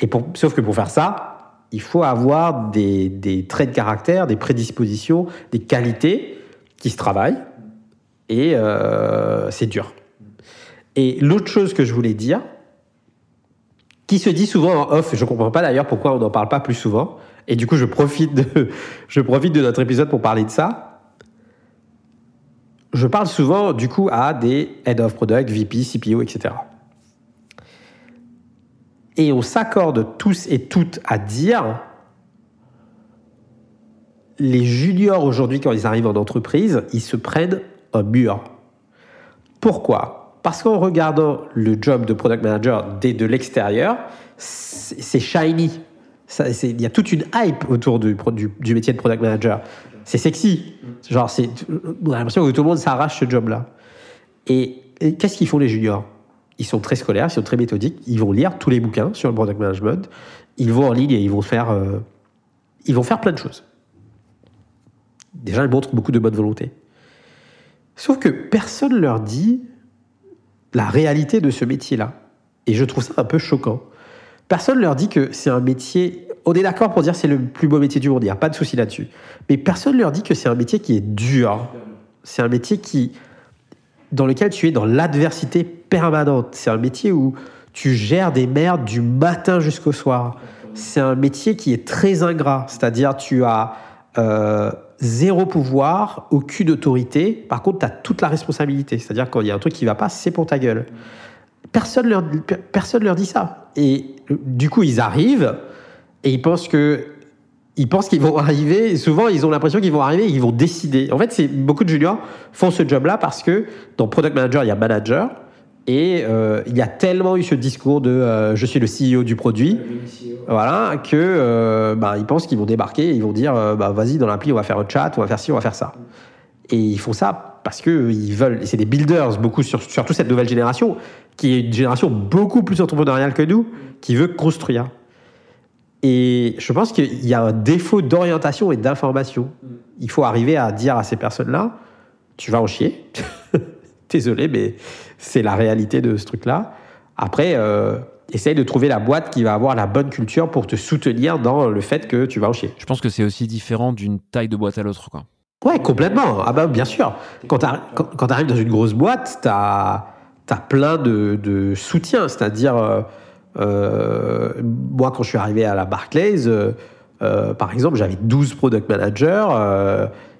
Et sauf que pour faire ça, il faut avoir des, traits de caractère, des prédispositions, des qualités qui se travaillent. Et c'est dur. Et l'autre chose que je voulais dire, qui se dit souvent en off, je ne comprends pas d'ailleurs pourquoi on n'en parle pas plus souvent, et du coup je profite, de, je profite de notre épisode pour parler de ça. Je parle souvent du coup à des head of product, VP, CPO, etc. Et on s'accorde tous et toutes à dire les juniors aujourd'hui, quand ils arrivent en entreprise, ils se prennent un mur. Pourquoi? Parce qu'en regardant le job de product manager dès de l'extérieur, c'est shiny. Il y a toute une hype autour du, métier de product manager. C'est sexy. Genre, on a l'impression que tout le monde s'arrache ce job-là. Et, qu'est-ce qu'ils font les juniors? Ils sont très scolaires, ils sont très méthodiques. Ils vont lire tous les bouquins sur le product management. Ils vont en ligne et ils vont faire, euh, ils vont faire plein de choses. Déjà, ils montrent beaucoup de bonne volonté. Sauf que personne leur dit la réalité de ce métier-là. Et je trouve ça un peu choquant. Personne ne leur dit que c'est un métier. On est d'accord pour dire que c'est le plus beau métier du monde, il n'y a pas de souci là-dessus. Mais personne ne leur dit que c'est un métier qui est dur. C'est un métier qui, dans lequel tu es dans l'adversité permanente. C'est un métier où tu gères des merdes du matin jusqu'au soir. C'est un métier qui est très ingrat. C'est-à-dire, tu as euh, zéro pouvoir, aucune autorité. Par contre, tu as toute la responsabilité. C'est-à-dire, quand il y a un truc qui va pas, c'est pour ta gueule. Personne leur, personne leur dit ça. Et du coup, ils arrivent et ils pensent que ils pensent qu'ils vont arriver. souvent, ils ont l'impression qu'ils vont arriver et ils vont décider. En fait, c'est beaucoup de juniors font ce job-là parce que dans product manager, il y a manager. Et euh, il y a tellement eu ce discours de euh, je suis le CEO du produit, voilà, que euh, bah, ils pensent qu'ils vont débarquer, et ils vont dire bah, vas-y dans l'appli on va faire un chat, on va faire ci, on va faire ça. Et ils font ça parce que ils veulent. C'est des builders beaucoup sur, surtout cette nouvelle génération qui est une génération beaucoup plus entrepreneuriale que nous, qui veut construire. Et je pense qu'il y a un défaut d'orientation et d'information. Il faut arriver à dire à ces personnes-là tu vas en chier. Désolé, mais c'est la réalité de ce truc-là. Après, euh, essaye de trouver la boîte qui va avoir la bonne culture pour te soutenir dans le fait que tu vas en chier. Je pense que c'est aussi différent d'une taille de boîte à l'autre. Quoi. Ouais, complètement. Ah bah, bien sûr. Quand tu arrives dans une grosse boîte, tu as, plein de, de soutien. C'est-à-dire, euh, moi, quand je suis arrivé à la Barclays, par exemple, j'avais 12 product managers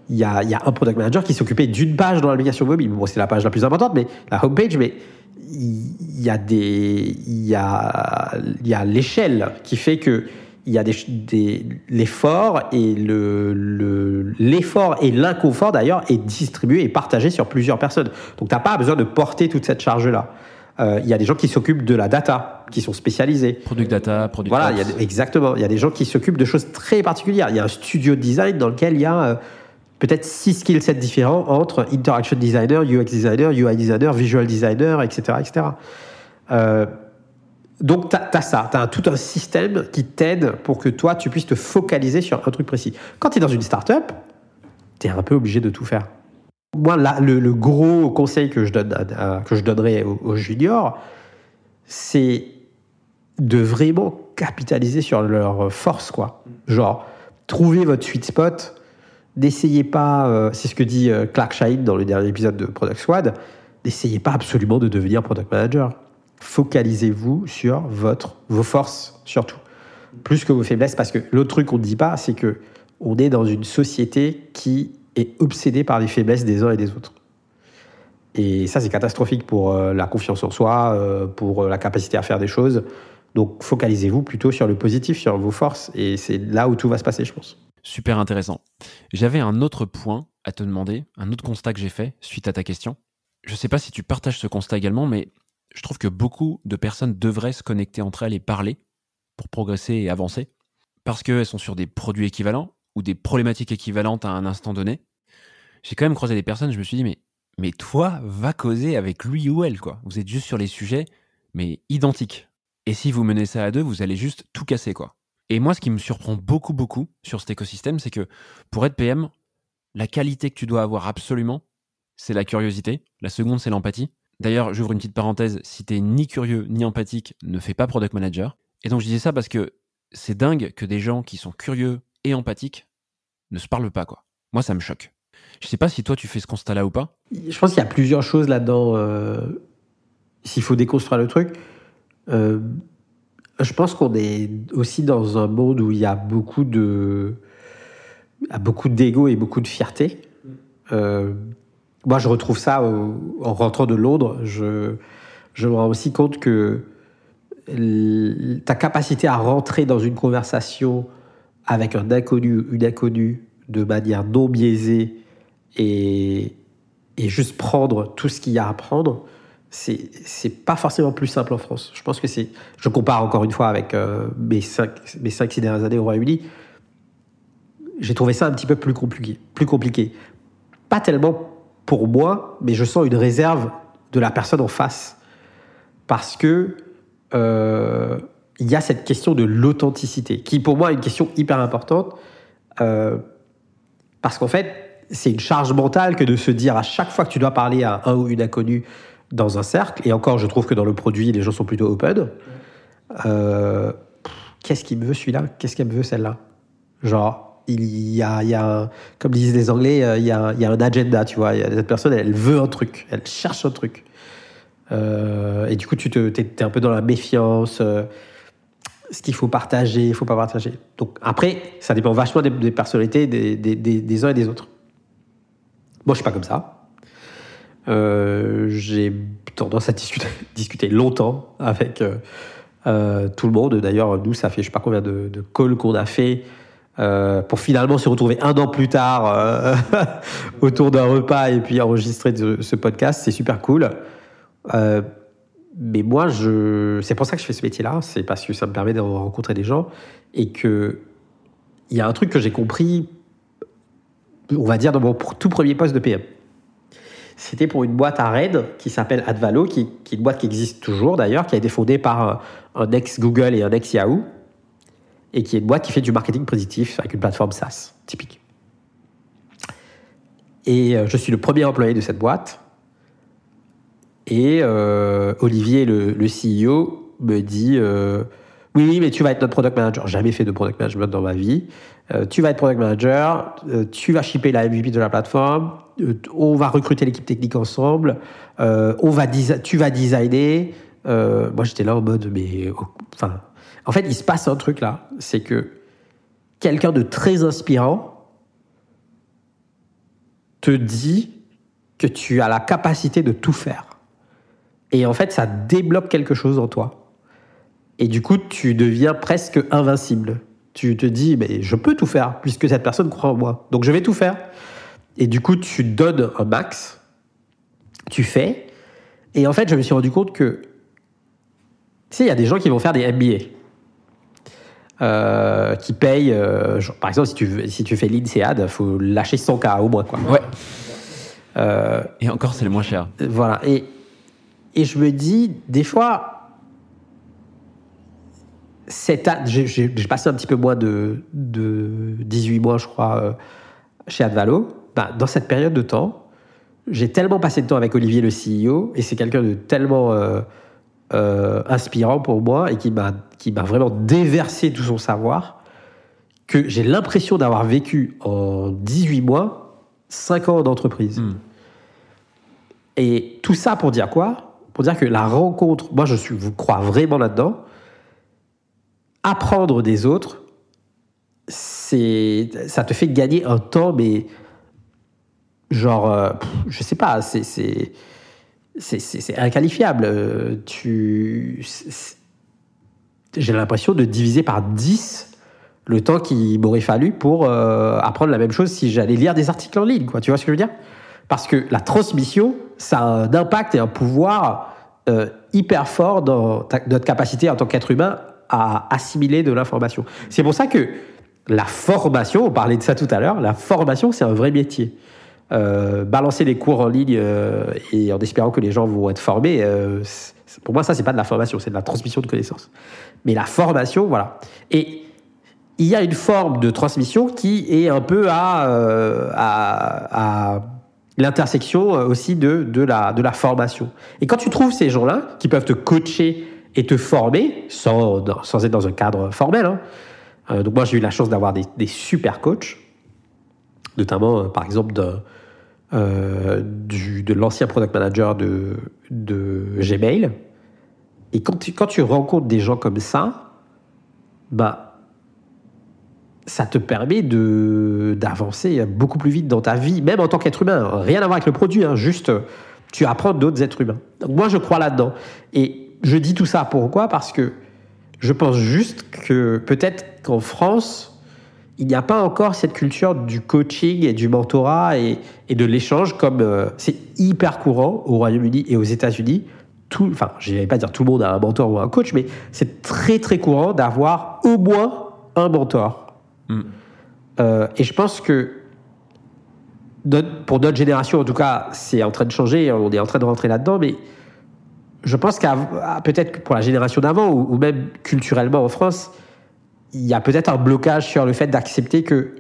il y a, un product manager qui s'occupait d'une page dans l'application mobile. Bon, c'est la page la plus importante, mais la homepage, mais il y a des, il y a, il y a l'échelle qui fait que il y a des, l'effort et le, l'effort et l'inconfort d'ailleurs est distribué et partagé sur plusieurs personnes. Donc, tu n'as pas besoin de porter toute cette charge-là. Euh, il y a des gens qui s'occupent de la data, qui sont spécialisés. Product data, product Voilà, exactement. Il y a des gens qui s'occupent de choses très particulières. Il y a un studio de design dans lequel il y a euh, peut-être six skill sets différents entre interaction designer, UX designer, UI designer, visual designer, etc. etc. Euh, donc, tu as, ça, tu as tout un système qui t'aide pour que toi, tu puisses te focaliser sur un truc précis. Quand tu es dans une startup, tu es un peu obligé de tout faire. Moi, le, gros conseil que je, donne que je donnerais aux, juniors, c'est de vraiment capitaliser sur leur force, quoi. Genre, trouver votre sweet spot, n'essayez pas, euh, c'est ce que dit euh, Clark Shine dans le dernier épisode de Product Squad, n'essayez pas absolument de devenir product manager. focalisez-vous sur votre, vos forces surtout, plus que vos faiblesses, parce que l'autre truc qu'on ne dit pas, c'est que on est dans une société qui est obsédée par les faiblesses des uns et des autres. Et ça, c'est catastrophique pour euh, la confiance en soi, euh, pour euh, la capacité à faire des choses. Donc, focalisez-vous plutôt sur le positif, sur vos forces, et c'est là où tout va se passer, je pense. Super intéressant. J'avais un autre point à te demander, un autre constat que j'ai fait suite à ta question. Je ne sais pas si tu partages ce constat également, mais je trouve que beaucoup de personnes devraient se connecter entre elles et parler pour progresser et avancer, parce qu'elles sont sur des produits équivalents ou des problématiques équivalentes à un instant donné. J'ai quand même croisé des personnes, je me suis dit, mais, mais toi, va causer avec lui ou elle, quoi. Vous êtes juste sur les sujets, mais identiques. Et si vous menez ça à deux, vous allez juste tout casser, quoi. Et moi, ce qui me surprend beaucoup, beaucoup sur cet écosystème, c'est que pour être PM, la qualité que tu dois avoir absolument, c'est la curiosité. La seconde, c'est l'empathie. D'ailleurs, j'ouvre une petite parenthèse, si t'es ni curieux ni empathique, ne fais pas product manager. Et donc je disais ça parce que c'est dingue que des gens qui sont curieux et empathiques ne se parlent pas, quoi. Moi, ça me choque. Je sais pas si toi tu fais ce constat-là ou pas. Je pense qu'il y a plusieurs choses là-dedans. Euh, s'il faut déconstruire le truc, euh, je pense qu'on est aussi dans un monde où il y a beaucoup de, beaucoup d'ego et beaucoup de fierté. Euh, moi, je retrouve ça en rentrant de Londres. Je, je me rends aussi compte que ta capacité à rentrer dans une conversation avec un inconnu, une inconnue, de manière non biaisée et, juste prendre tout ce qu'il y a à prendre, c'est c'est pas forcément plus simple en France. Je pense que c'est. Je compare encore une fois avec euh, mes cinq mes cinq six dernières années au Royaume-Uni. J'ai trouvé ça un petit peu plus compliqué, plus compliqué. Pas tellement pour moi, mais je sens une réserve de la personne en face parce que euh, il y a cette question de l'authenticité qui pour moi est une question hyper importante euh, parce qu'en fait c'est une charge mentale que de se dire à chaque fois que tu dois parler à un ou une inconnue dans un cercle, et encore, je trouve que dans le produit, les gens sont plutôt open. Euh, qu'est-ce qu'il me veut celui-là? Qu'est-ce qu'elle me veut celle-là? Genre, il y a, a comme disent les Anglais, euh, il y a, un agenda, tu vois. Cette personne, elle veut un truc, elle cherche un truc. Et du coup, tu te, es, un peu dans la méfiance. Ce qu'il faut partager, il faut pas partager. Donc après, ça dépend vachement des, personnalités des, uns et des autres. Moi, je suis pas comme ça. Euh, j'ai tendance à discuter, longtemps avec euh, euh, tout le monde. D'ailleurs, nous, ça fait je sais pas combien de calls qu'on a fait pour finalement se retrouver un an plus tard autour d'un repas et puis enregistrer ce podcast. C'est super cool. Mais moi, c'est pour ça que je fais ce métier-là. C'est parce que ça me permet de rencontrer des gens et que il y a un truc que j'ai compris, on va dire, dans mon tout premier poste de PM. C'était pour une boîte à Rennes qui s'appelle Advalo, qui, qui, est une boîte qui existe toujours d'ailleurs, qui a été fondée par un, ex-Google et un ex-Yahoo, et qui est une boîte qui fait du marketing positif avec une plateforme SaaS typique. Et euh, je suis le premier employé de cette boîte. Et euh, Olivier, le, CEO, me dit euh, Oui, mais tu vas être notre product manager. Jamais fait de product management dans ma vie. tu vas être product manager, tu vas shipper la MVP de la plateforme, euh, on va recruter l'équipe technique ensemble, euh, on va tu vas designer. Euh, moi, j'étais là en mode, mais enfin, en fait, il se passe un truc là, c'est que quelqu'un de très inspirant te dit que tu as la capacité de tout faire. Et en fait, ça débloque quelque chose en toi. Et du coup, tu deviens presque invincible. Tu te dis, mais je peux tout faire, puisque cette personne croit en moi. Donc je vais tout faire. Et du coup, tu donnes un max, tu fais. Et en fait, je me suis rendu compte que, tu sais, il y a des gens qui vont faire des MBA. Euh, qui payent, euh, par exemple, si tu, si tu fais l'INSEAD, il faut lâcher 100K au moins. Quoi. Ouais. Euh, et encore, c'est le moins cher. Voilà. Et, et je me dis, des fois, j'ai passé un petit peu moins de, de 18 mois, je crois, chez Advalo. Bah, dans cette période de temps, j'ai tellement passé de temps avec Olivier, le CEO, et c'est quelqu'un de tellement euh, euh, inspirant pour moi et qui m'a, vraiment déversé tout son savoir que j'ai l'impression d'avoir vécu en 18 mois 5 ans d'entreprise. Hmm. Et tout ça pour dire quoi? Pour dire que la rencontre, moi je suis, vous crois vraiment là-dedans, apprendre des autres, c'est, ça te fait gagner un temps, mais genre, euh, je sais pas, c'est, c'est, c'est, inqualifiable. Euh, tu, j'ai l'impression de diviser par 10 le temps qu'il m'aurait fallu pour euh, apprendre la même chose si j'allais lire des articles en ligne, quoi. Tu vois ce que je veux dire? Parce que la transmission, ça a un impact et un pouvoir hyper fort dans notre capacité en tant qu'être humain à assimiler de l'information. C'est pour ça que la formation, on parlait de ça tout à l'heure, la formation, c'est un vrai métier. Euh, balancer des cours en ligne euh, et en espérant que les gens vont être formés, euh, pour moi, ça, c'est pas de la formation, c'est de la transmission de connaissances. Mais la formation, voilà. Et il y a une forme de transmission qui est un peu à, à l'intersection aussi de, de, la, de la formation. Et quand tu trouves ces gens-là qui peuvent te coacher et te former sans, sans être dans un cadre formel, hein, euh, donc moi, j'ai eu la chance d'avoir des, super coachs, notamment, euh, par exemple, de, euh, de l'ancien product manager de, de Gmail. Et quand tu, quand tu rencontres des gens comme ça, bah, ça te permet de d'avancer beaucoup plus vite dans ta vie, même en tant qu'être humain. Rien à voir avec le produit, hein, juste tu apprends d'autres êtres humains. Donc moi, je crois là-dedans. Et je dis tout ça pourquoi? Parce que je pense juste que peut-être qu'en France, il n'y a pas encore cette culture du coaching et du mentorat et, de l'échange comme euh, c'est hyper courant au Royaume-Uni et aux États-Unis. Tout, enfin, je vais pas dire tout le monde a un mentor ou un coach, mais c'est très très courant d'avoir au moins un mentor. Mm. Euh, et je pense que pour notre génération, en tout cas, c'est en train de changer, on est en train de rentrer là-dedans, mais je pense qu'à peut-être pour la génération d'avant ou, même culturellement en France, il y a peut-être un blocage sur le fait d'accepter que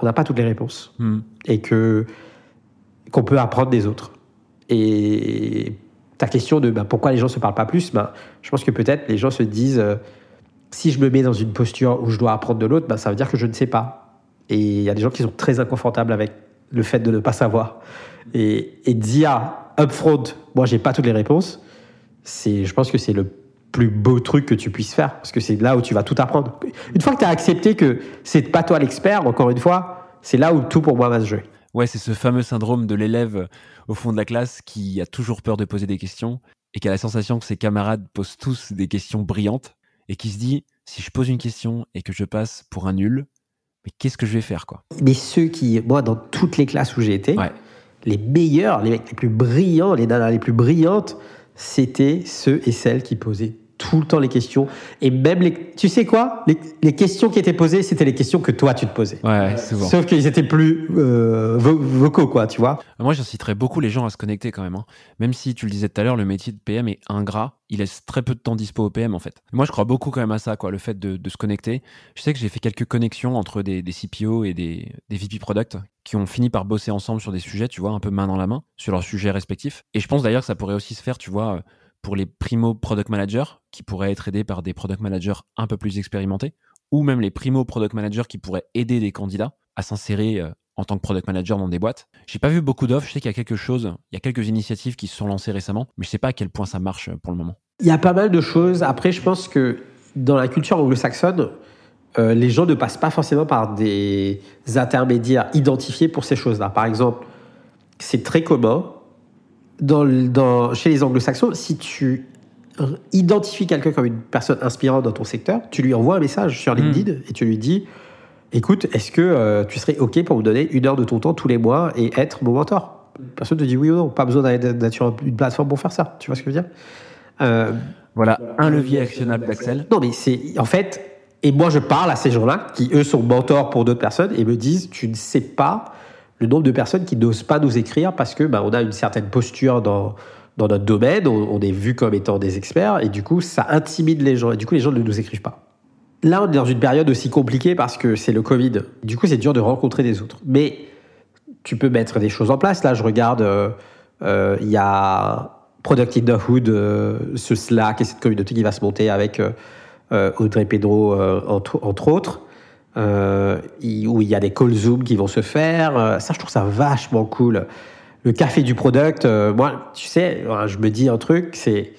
on n'a pas toutes les réponses hmm. et que qu'on peut apprendre des autres. Et ta question de bah, pourquoi les gens se parlent pas plus, bah, je pense que peut-être les gens se disent euh, si je me mets dans une posture où je dois apprendre de l'autre, bah, ça veut dire que je ne sais pas. Et il y a des gens qui sont très inconfortables avec le fait de ne pas savoir. Et, et dire upfront, moi j'ai pas toutes les réponses, c'est, je pense que c'est le plus beau truc que tu puisses faire parce que c'est là où tu vas tout apprendre. Une fois que tu as accepté que c'est pas toi l'expert, encore une fois, c'est là où tout pour moi va se jouer. Ouais, c'est ce fameux syndrome de l'élève au fond de la classe qui a toujours peur de poser des questions et qui a la sensation que ses camarades posent tous des questions brillantes et qui se dit si je pose une question et que je passe pour un nul, mais qu'est-ce que je vais faire quoi? Mais ceux qui, moi, dans toutes les classes où j'ai été, les meilleurs, les mecs les plus brillants, les nanas les plus brillantes, c'était ceux et celles qui posaient tout le temps les questions. Et même les. Tu sais quoi? Les, questions qui étaient posées, c'était les questions que toi, tu te posais. Ouais, souvent. Sauf qu'ils étaient plus euh, vocaux, quoi, tu vois. Moi, j'inciterais beaucoup les gens à se connecter quand même. Hein. Même si, tu le disais tout à l'heure, le métier de PM est ingrat. Il laisse très peu de temps dispo au PM, en fait. Moi, je crois beaucoup quand même à ça, quoi, le fait de, se connecter. Je sais que j'ai fait quelques connexions entre des, CPO et des, des VP Product qui ont fini par bosser ensemble sur des sujets, tu vois, un peu main dans la main, sur leurs sujets respectifs. Et je pense d'ailleurs que ça pourrait aussi se faire, tu vois pour les primo product managers qui pourraient être aidés par des product managers un peu plus expérimentés, ou même les primo product managers qui pourraient aider des candidats à s'insérer euh, en tant que product manager dans des boîtes. J'ai pas vu beaucoup d'offres, je sais qu'il y a quelque chose, il y a quelques initiatives qui se sont lancées récemment, mais je sais pas à quel point ça marche euh, pour le moment. Il y a pas mal de choses. Après, je pense que dans la culture anglo-saxonne, euh, les gens ne passent pas forcément par des intermédiaires identifiés pour ces choses-là. Par exemple, c'est très commun dans, chez les anglo-saxons, si tu identifies quelqu'un comme une personne inspirante dans ton secteur, tu lui envoies un message sur hmm. LinkedIn et tu lui dis Écoute, est-ce que euh, tu serais OK pour me donner une heure de ton temps tous les mois et être mon mentor? Personne te dit oui ou non, pas besoin d'être sur une plateforme pour faire ça. Tu vois ce que je veux dire? Euh, Voilà, un levier actionnable d'Axel. Non, mais c'est en fait, et moi je parle à ces gens-là qui eux sont mentors pour d'autres personnes et me disent Tu ne sais pas le nombre de personnes qui n'osent pas nous écrire parce que bah, on a une certaine posture dans, dans notre domaine, on, est vu comme étant des experts, et du coup, ça intimide les gens, et du coup, les gens ne nous écrivent pas. Là, on est dans une période aussi compliquée parce que c'est le Covid. Du coup, c'est dur de rencontrer des autres. Mais tu peux mettre des choses en place. Là, je regarde, euh, euh, il y a Product in the Hood, euh, ce Slack et cette communauté qui va se monter avec Audrey Pedro, entre, entre, autres euh, où il y a des call Zoom qui vont se faire. Euh, ça, je trouve ça vachement cool. le café du product. moi, tu sais, je me dis un truc, c'est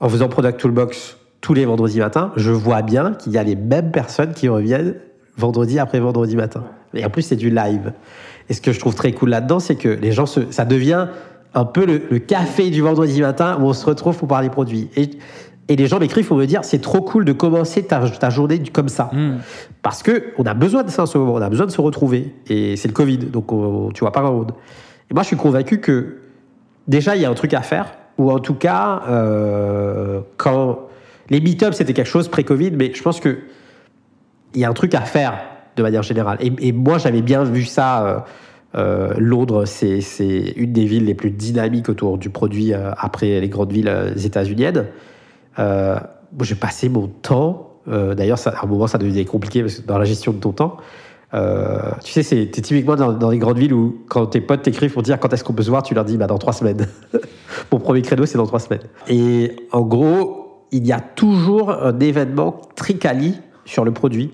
en faisant Product Toolbox tous les vendredis matins, je vois bien qu'il y a les mêmes personnes qui reviennent vendredi après vendredi matin. Et en plus, c'est du live. Et ce que je trouve très cool là-dedans, c'est que les gens, se, ça devient un peu le, café du vendredi matin où on se retrouve pour parler produits. Et les gens m'écrivent pour me dire c'est trop cool de commencer ta, ta journée comme ça. Hmm. Parce que on a besoin de ça en ce moment, on a besoin de se retrouver. Et c'est le Covid, donc tu vois pas grand monde. Et moi, je suis convaincu que déjà, il y a un truc à faire, ou en tout cas, euh, quand les meet-ups, c'était quelque chose pré-Covid, mais je pense que il y a un truc à faire de manière générale. Et, moi, j'avais bien vu ça. Euh, euh, Londres, c'est une des villes les plus dynamiques autour du produit euh, après les grandes villes états-uniennes. J'ai passé mon temps. D'ailleurs, à un moment, ça devenait compliqué dans la gestion de ton temps. tu sais, c'est typiquement dans, les grandes villes où, quand tes potes t'écrivent pour dire quand est-ce qu'on peut se voir, tu leur dis bah, dans trois semaines. Mon premier créneau, c'est dans trois semaines. Et en gros, il y a toujours un événement tricali sur le produit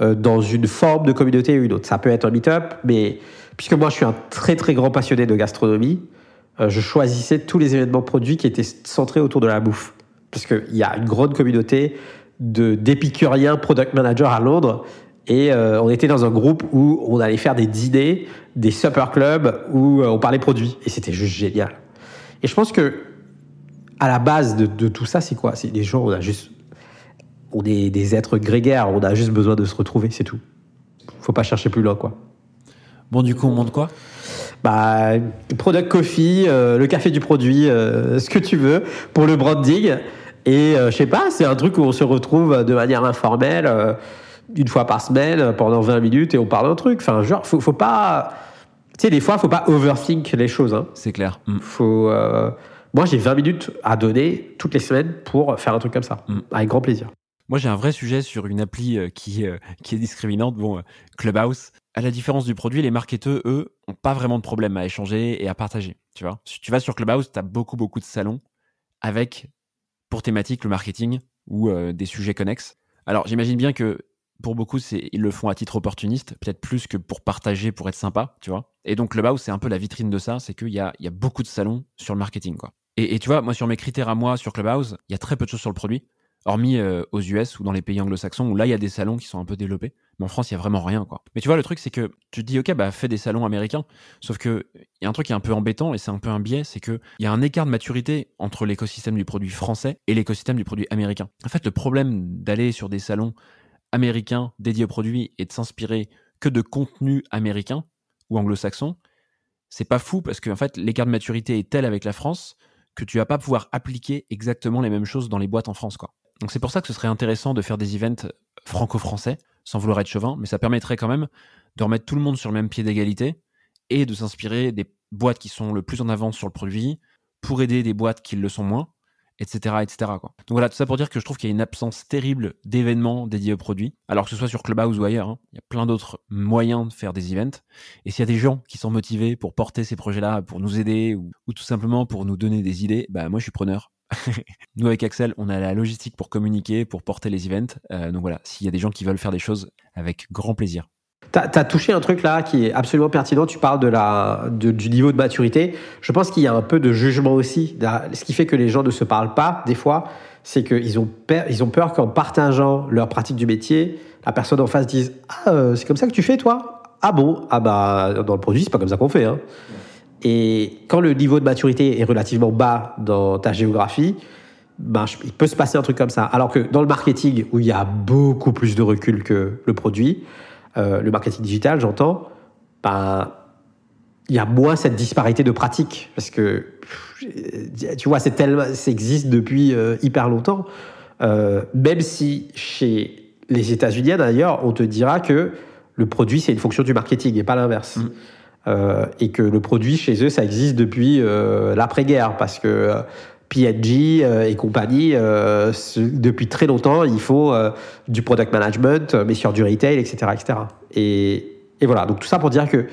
euh, dans une forme de communauté ou une autre. Ça peut être un meet-up, mais puisque moi je suis un très très grand passionné de gastronomie, euh, je choisissais tous les événements produits qui étaient centrés autour de la bouffe. Parce qu'il y a une grande communauté de d'épicuriens product managers à Londres et euh, on était dans un groupe où on allait faire des dîners, des supper clubs où on parlait produits et c'était juste génial. Et je pense que à la base de, tout ça, c'est quoi? C'est des gens, on a juste, on est des êtres grégaires, on a juste besoin de se retrouver, c'est tout. Faut pas chercher plus loin, quoi. Bon, du coup, on monte quoi? Bah, product coffee, euh, le café du produit, euh, ce que tu veux pour le branding. Et euh, je sais pas, c'est un truc où on se retrouve de manière informelle une fois par semaine pendant 20 minutes et on parle d'un truc. Enfin, genre, faut, faut pas. Tu sais, des fois, faut pas overthink les choses. Hein. C'est clair. Mm. Faut. Moi, j'ai 20 minutes à donner toutes les semaines pour faire un truc comme ça, mm. avec grand plaisir. Moi, j'ai un vrai sujet sur une appli euh, qui, euh, qui est discriminante. Bon, euh, Clubhouse, à la différence du produit, les marketeurs, eux, ont pas vraiment de problème à échanger et à partager. Tu vois, si tu vas sur Clubhouse, tu as beaucoup, beaucoup de salons avec pour thématique le marketing ou des sujets connexes. Alors, j'imagine bien que pour beaucoup, ils le font à titre opportuniste, peut-être plus que pour partager, pour être sympa, tu vois. Et donc Clubhouse, c'est un peu la vitrine de ça, c'est qu'il y a, y a beaucoup de salons sur le marketing, quoi. Et, tu vois, moi, sur mes critères à moi, sur Clubhouse, il y a très peu de choses sur le produit, hormis euh, aux US ou dans les pays anglo-saxons, où là, il y a des salons qui sont un peu développés. Mais en France, il y a vraiment rien, quoi. Mais tu vois, le truc, c'est que tu te dis, OK, bah, fais des salons américains. Sauf que il y a un truc qui est un peu embêtant, et c'est un peu un biais, c'est qu'il y a un écart de maturité entre l'écosystème du produit français et l'écosystème du produit américain. En fait, le problème d'aller sur des salons américains dédiés au produit et de s'inspirer que de contenu américain ou anglo-saxon, c'est pas fou parce que en fait l'écart de maturité est tel avec la France que tu vas pas pouvoir appliquer exactement les mêmes choses dans les boîtes en France. Quoi. Donc c'est pour ça que ce serait intéressant de faire des events franco-français, sans vouloir être chauvin, mais ça permettrait quand même de remettre tout le monde sur le même pied d'égalité et de s'inspirer des boîtes qui sont le plus en avance sur le produit pour aider des boîtes qui le sont moins, etc. etc. Donc voilà, tout ça pour dire que je trouve qu'il y a une absence terrible d'événements dédiés aux produits, alors que ce soit sur Clubhouse ou ailleurs, hein. il y a plein d'autres moyens de faire des events. Et s'il y a des gens qui sont motivés pour porter ces projets-là, pour nous aider, ou, tout simplement pour nous donner des idées, bah moi je suis preneur. Nous avec Axel, on a la logistique pour communiquer, pour porter les events. Euh, donc voilà, s'il y a des gens qui veulent faire des choses, avec grand plaisir. Tu as, touché un truc là qui est absolument pertinent. Tu parles de la, du niveau de maturité. Je pense qu'il y a un peu de jugement aussi. Ce qui fait que les gens ne se parlent pas, des fois, c'est qu'ils ont, peur, ils ont peur qu'en partageant leur pratique du métier, la personne en face dise Ah, euh, c'est comme ça que tu fais, toi? Ah bon? Ah bah, dans le produit, c'est pas comme ça qu'on fait. Hein. Et quand le niveau de maturité est relativement bas dans ta géographie, ben, il peut se passer un truc comme ça. Alors que dans le marketing, où il y a beaucoup plus de recul que le produit, euh, le marketing digital, j'entends, ben, il y a moins cette disparité de pratiques parce que tu vois, tellement, ça existe depuis euh, hyper longtemps. Euh, même si chez les États-Unis d'ailleurs, on te dira que le produit c'est une fonction du marketing et pas l'inverse. Mm. et que le produit chez eux ça existe depuis l'après-guerre parce que P&G euh, et compagnie, euh, depuis très longtemps, il faut euh, du product management, mais sur du retail, etc. etc. Et, et, voilà, donc tout ça pour dire que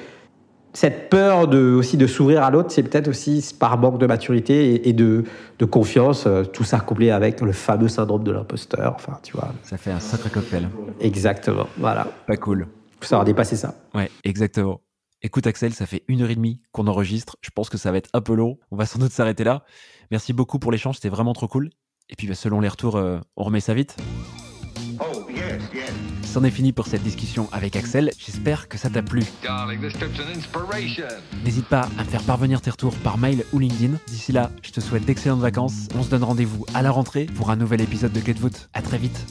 cette peur de, aussi de s'ouvrir à l'autre, c'est peut-être aussi par manque de maturité et, de, de, confiance, tout ça couplé avec le fameux syndrome de l'imposteur. Enfin, tu vois. Ça fait un sacré cocktail. Exactement, voilà. Pas cool. Faut savoir dépasser ça. Ouais, exactement. Écoute Axel, ça fait une heure et demie qu'on enregistre. Je pense que ça va être un peu long. On va sans doute s'arrêter là. Merci beaucoup pour l'échange, c'était vraiment trop cool. Et puis bah, selon les retours, euh, on remet ça vite. Oh, yes, yes. C'en est fini pour cette discussion avec Axel. J'espère que ça t'a plu. N'hésite pas à me faire parvenir tes retours par mail ou LinkedIn. D'ici là, je te souhaite d'excellentes vacances. On se donne rendez-vous à la rentrée pour un nouvel épisode de Get Vote. À très vite.